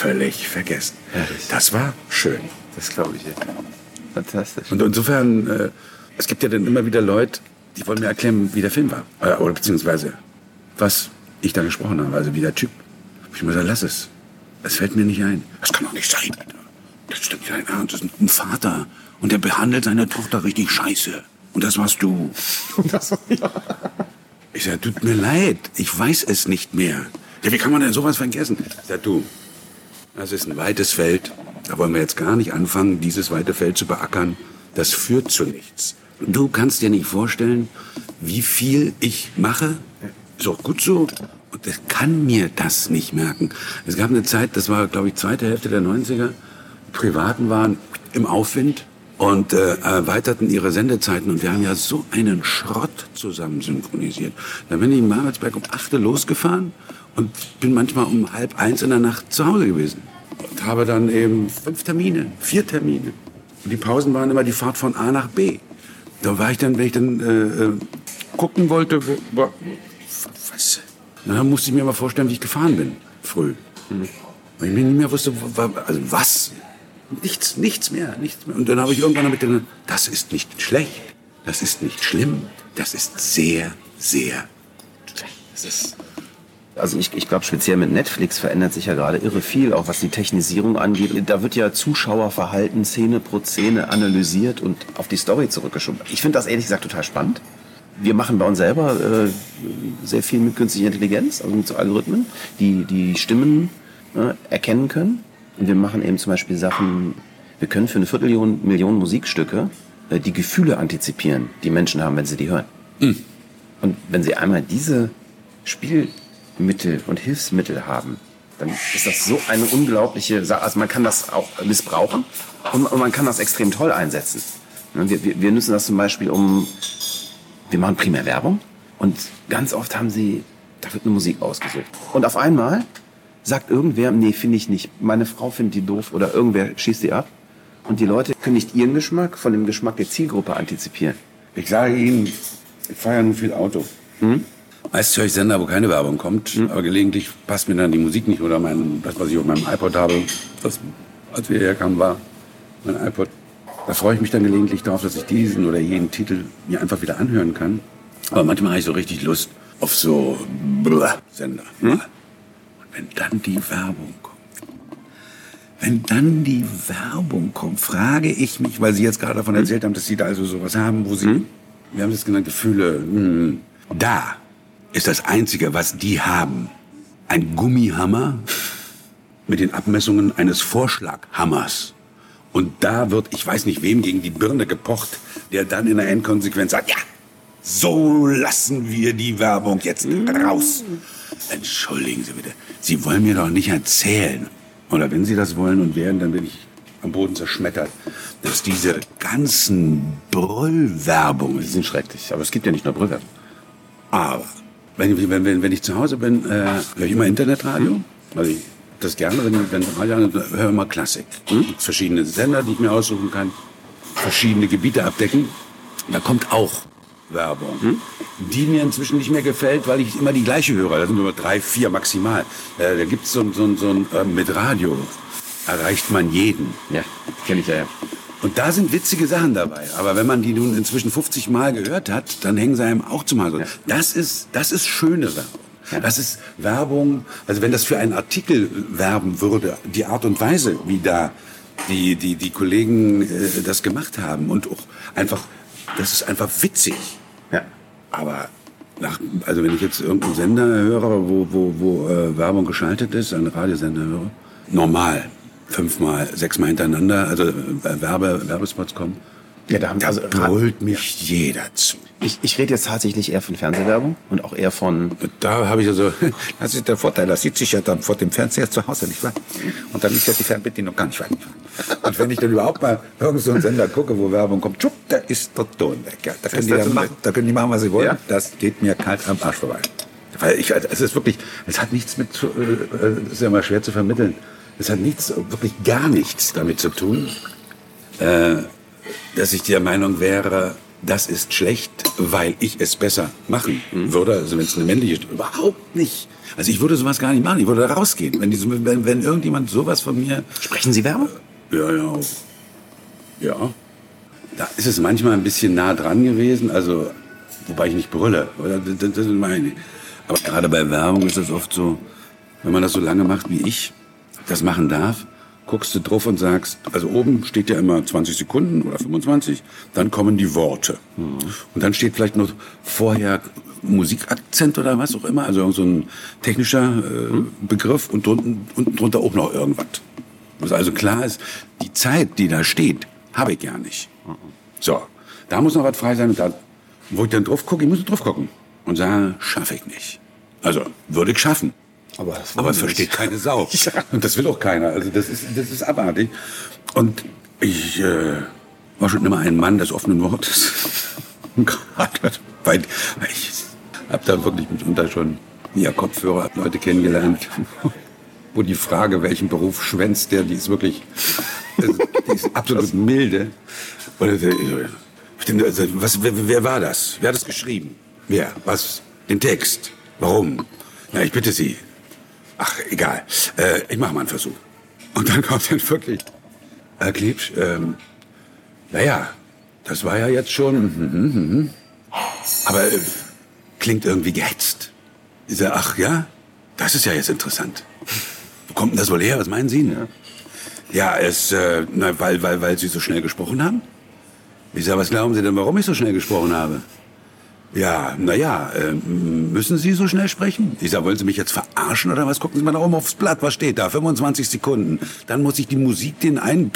völlig vergessen. Herrlich. Das war schön. Das glaube ich. Ja. Fantastisch. Und insofern, äh, es gibt ja dann immer wieder Leute, die wollen mir erklären, wie der Film war. Äh, oder beziehungsweise, was ich da gesprochen habe, also wie der Typ. Ich muss sagen, lass es. Es fällt mir nicht ein. Das kann doch nicht sein. Das stimmt ja ernst. Das ist ein Vater. Und der behandelt seine Tochter richtig scheiße. Und das warst du. Das, ja. Ich sag, tut mir leid. Ich weiß es nicht mehr. Ja, wie kann man denn sowas vergessen? Ich sag, du, das ist ein weites Feld. Da wollen wir jetzt gar nicht anfangen, dieses weite Feld zu beackern. Das führt zu nichts. Du kannst dir nicht vorstellen, wie viel ich mache. Ist auch gut so. Und ich kann mir das nicht merken. Es gab eine Zeit, das war, glaube ich, zweite Hälfte der 90er. Privaten waren im Aufwind und äh, erweiterten ihre Sendezeiten. Und wir haben ja so einen Schrott zusammen synchronisiert. Da bin ich in Marbertsberg um 8 Uhr losgefahren und bin manchmal um halb eins in der Nacht zu Hause gewesen. Und habe dann eben fünf Termine, vier Termine. Und die Pausen waren immer die Fahrt von A nach B. Da war ich dann, wenn ich dann äh, äh gucken wollte, wo, wo, was? Dann musste ich mir mal vorstellen, wie ich gefahren bin, früh. Mhm. Weil ich mir nicht mehr wusste, also was? Nichts, nichts mehr, nichts mehr. Und dann habe ich irgendwann damit gedacht, das ist nicht schlecht, das ist nicht schlimm, das ist sehr, sehr ist also ich, ich glaube, speziell mit Netflix verändert sich ja gerade irre viel, auch was die Technisierung angeht. Da wird ja Zuschauerverhalten Szene pro Szene analysiert und auf die Story zurückgeschoben. Ich finde das ehrlich gesagt total spannend. Wir machen bei uns selber äh, sehr viel mit künstlicher Intelligenz, also mit so Algorithmen, die die Stimmen äh, erkennen können. Und wir machen eben zum Beispiel Sachen, wir können für eine Viertelmillion Million Musikstücke äh, die Gefühle antizipieren, die Menschen haben, wenn sie die hören. Mhm. Und wenn sie einmal diese Spielmittel und Hilfsmittel haben, dann ist das so eine unglaubliche Sache. Also man kann das auch missbrauchen und man kann das extrem toll einsetzen. Wir, wir, wir nutzen das zum Beispiel um, wir machen primär Werbung und ganz oft haben sie, da wird eine Musik ausgesucht. Und auf einmal sagt irgendwer, nee, finde ich nicht. Meine Frau findet die doof oder irgendwer schießt die ab. Und die Leute können nicht ihren Geschmack von dem Geschmack der Zielgruppe antizipieren. Ich sage Ihnen, ich fahre ja nur viel Auto. Hm? Meist höre ich Sender, wo keine Werbung kommt, aber gelegentlich passt mir dann die Musik nicht oder mein, das, was ich auf meinem iPod habe, das, als wir herkamen, war mein iPod. Da freue ich mich dann gelegentlich darauf, dass ich diesen oder jenen Titel mir einfach wieder anhören kann. Aber manchmal habe ich so richtig Lust auf so Blah Sender. Und wenn dann die Werbung kommt, wenn dann die Werbung kommt, frage ich mich, weil Sie jetzt gerade davon erzählt haben, dass Sie da also sowas haben, wo Sie, wir haben das genannt, Gefühle, hm, da ist das Einzige, was die haben, ein Gummihammer mit den Abmessungen eines Vorschlaghammers. Und da wird, ich weiß nicht wem, gegen die Birne gepocht, der dann in der Endkonsequenz sagt, ja, so lassen wir die Werbung jetzt raus. Entschuldigen Sie bitte, Sie wollen mir doch nicht erzählen, oder wenn Sie das wollen und werden, dann bin ich am Boden zerschmettert, dass diese ganzen Brüllwerbungen, Die sind schrecklich. Aber es gibt ja nicht nur Brüller. aber wenn, ich- wenn, wenn, ich zu Hause bin, äh, höre ich immer Internetradio. Also ich das gerne, wenn, wenn Radio an- höre immer Klassik. Gibt's verschiedene Sender, die ich mir aussuchen kann, verschiedene Gebiete abdecken. Da kommt auch Werbung, die mir inzwischen nicht mehr gefällt, weil ich immer die gleiche höre. Da sind nur drei, vier maximal. Äh, da gibt's so, ein- so, ein- so ein äh, mit Radio erreicht man jeden. Ja, kenne ich ja, ja. Und da sind witzige Sachen dabei. Aber wenn man die nun inzwischen 50 Mal gehört hat, dann hängen sie einem auch zum Hals. Ja. Das ist, das ist schöne Werbung. Ja. Das ist Werbung, also wenn das für einen Artikel werben würde, die Art und Weise, wie da die, die, die Kollegen äh, das gemacht haben und auch einfach, das ist einfach witzig. Ja. Aber nach, also wenn ich jetzt irgendeinen Sender höre, wo, wo, wo äh, Werbung geschaltet ist, einen Radiosender höre, normal, fünfmal, sechsmal hintereinander, also äh, Werbe, Werbespots kommen, Ja, da haben da also brüllt mich jeder zu. ich, ich rede jetzt tatsächlich eher von Fernsehwerbung und auch eher von Da habe ich also, Das ist der Vorteil, das sitzt sich ja dann vor dem Fernseher zu Hause, nicht wahr? Und dann ist ja die Fernbedienung gar nicht weit. Und wenn ich dann überhaupt mal irgend so einen Sender gucke, wo Werbung kommt, tschupp, da ist der Ton weg. Ja, da, können die dann machen, da können die machen, was sie wollen. Ja. Das geht mir kalt am Arsch vorbei. Weil ich, also es ist wirklich, es hat nichts mit, zu- äh, äh, es ist ja mal schwer zu vermitteln. Es hat nichts, wirklich gar nichts damit zu tun, äh, dass ich der Meinung wäre, das ist schlecht, weil ich es besser machen würde. Also wenn es eine männliche, überhaupt nicht. Also ich würde sowas gar nicht machen. Ich würde da rausgehen. Wenn, die, wenn, wenn irgendjemand sowas von mir Sprechen Sie Werbung? ja, ja. Ja. Da ist es manchmal ein bisschen nah dran gewesen, also, wobei ich nicht brülle. Das, das das meine ich. Aber gerade bei Werbung ist das oft so, wenn man das so lange macht wie ich, das machen darf, guckst du drauf und sagst, also oben steht ja immer 20 Sekunden oder 25, dann kommen die Worte. Und dann steht vielleicht noch vorher Musikakzent oder was auch immer, also so ein technischer äh, Begriff und drunten, unten drunter auch noch irgendwas. Was also klar ist, die Zeit, die da steht, habe ich ja nicht. So, da muss noch was frei sein. Und da, wo ich dann drauf gucke, ich muss drauf gucken. Und sage, schaffe ich nicht. Also, würde ich schaffen. Aber das Aber versteht keine Sau. Ja. Und das will auch keiner. Also das ist, das ist abartig. Und ich äh, war schon immer ein Mann des offenen Wortes. Gerade weil ich habe da wirklich mitunter schon via Kopfhörer Leute kennengelernt, wo die Frage, welchen Beruf schwänzt der, die ist wirklich, also, die ist absolut milde. Und also, was, wer, wer war das? Wer hat das geschrieben? Wer? Was? Den Text? Warum? Na, ich bitte Sie. Ach, egal. Äh, ich mache mal einen Versuch. Und dann kommt dann wirklich, Herr Klebsch, ähm, naja, das war ja jetzt schon, mhm, mhm, mhm. aber äh, klingt irgendwie gehetzt. Ich sage, ach ja, das ist ja jetzt interessant. Wo kommt denn das wohl her? Was meinen Sie? Ne? Ja, es, äh, na, weil, weil, weil Sie so schnell gesprochen haben. Ich sage, was glauben Sie denn, warum ich so schnell gesprochen habe? Ja, naja, äh, müssen Sie so schnell sprechen? Ich sag, wollen Sie mich jetzt verarschen oder was? Gucken Sie mal da oben aufs Blatt, was steht da? 25 Sekunden. Dann muss ich die Musik den einen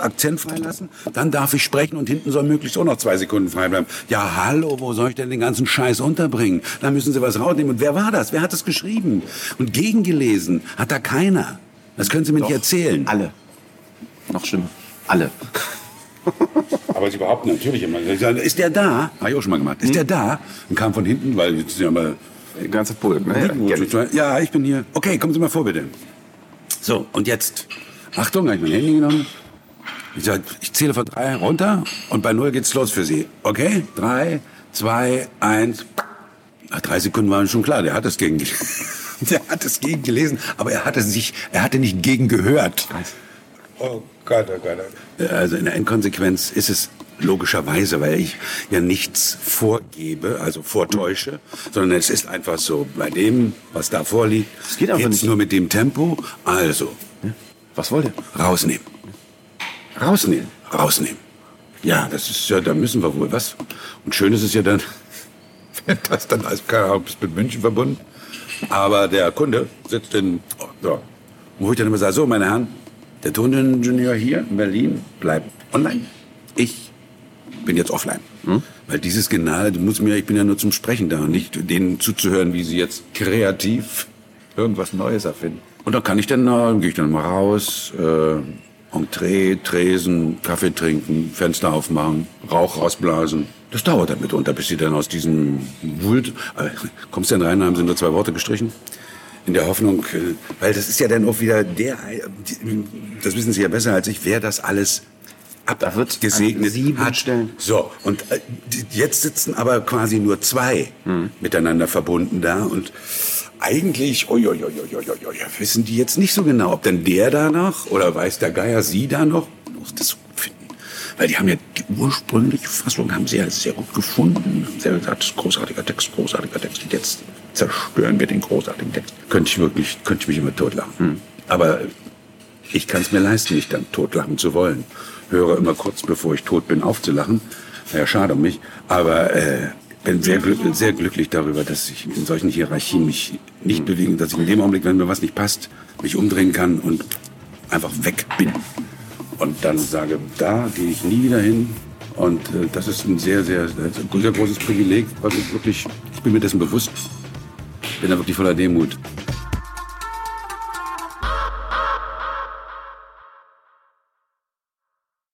Akzent freilassen. Dann darf ich sprechen und hinten soll möglichst auch noch zwei Sekunden frei bleiben. Ja, hallo, wo soll ich denn den ganzen Scheiß unterbringen? Da müssen Sie was rausnehmen. Und wer war das? Wer hat das geschrieben? Und gegengelesen hat da keiner. Das können Sie mir nicht erzählen. Alle. Noch schlimmer. Alle. Aber sie behaupten natürlich immer, sie sagen, ist der da? Habe ich auch schon mal gemacht. Ist der da? Und kam von hinten, weil jetzt sind ja mal ganze Pult, ne? Ja, ja, ich bin hier. Okay, kommen Sie mal vor, bitte. So, und jetzt. Achtung, habe ich mein Handy genommen. Ich sag, ich zähle von drei runter und bei null geht's los für Sie. Okay? Drei, zwei, eins. Nach drei Sekunden war schon klar, der hat es gegen Der hat es gegen gelesen, aber er hatte sich, er hatte nicht gegen gehört. Oh Gott, oh Gott. oh Gott. Also in der Endkonsequenz ist es logischerweise, weil ich ja nichts vorgebe, also vortäusche, sondern es ist einfach so, bei dem, was da vorliegt, Es geht einfach jetzt nicht. nur mit dem Tempo, also Was wollt ihr? rausnehmen. Rausnehmen, rausnehmen. Ja, das ist ja, da müssen wir wohl was. Und schön ist es ja dann, wenn das dann als keine Ahnung, ist mit München verbunden. Aber der Kunde sitzt in, oh, ja, wo ich dann immer sage, so meine Herren, der Toningenieur hier in Berlin bleibt online. Ich bin jetzt offline. Weil dieses Genal, du musst mir, ich bin ja nur zum Sprechen da und nicht denen zuzuhören, wie sie jetzt kreativ irgendwas Neues erfinden. Und dann kann ich dann, äh, gehe ich dann mal raus, äh, Entree, Tresen, Kaffee trinken, Fenster aufmachen, Rauch rausblasen. Das dauert dann mitunter, bis sie dann aus diesem Wult, äh, kommst dann rein, haben sie nur zwei Worte gestrichen. In der Hoffnung, äh, weil das ist ja dann auch wieder der, äh, das wissen Sie ja besser als ich, wer das alles Da abgesegnet sieben hat. Stellen. So, und äh, jetzt sitzen aber quasi nur zwei miteinander verbunden da und eigentlich, oi, oi, oi, wissen die jetzt nicht so genau, ob denn der da noch oder weiß der Geier sie da noch, muss das finden. Weil die haben ja die ursprüngliche Fassung haben sie ja sehr gut gefunden. Haben sehr gesagt, großartiger Text, großartiger Text. Jetzt zerstören wir den großartigen Text. Könnte ich wirklich, könnte ich mich immer totlachen. Aber ich kann es mir leisten, mich dann totlachen zu wollen. Höre immer kurz, bevor ich tot bin, aufzulachen. Naja, schade um mich. Aber äh, bin sehr, glück, sehr glücklich darüber, dass ich in solchen Hierarchien mich nicht bewegen, dass ich in dem Augenblick, wenn mir was nicht passt, mich umdrehen kann und einfach weg bin. Und dann sage, da gehe ich nie wieder hin. Und äh, das ist ein sehr, sehr, sehr großes Privileg, was ich wirklich, ich bin mir dessen bewusst, bin da wirklich voller Demut.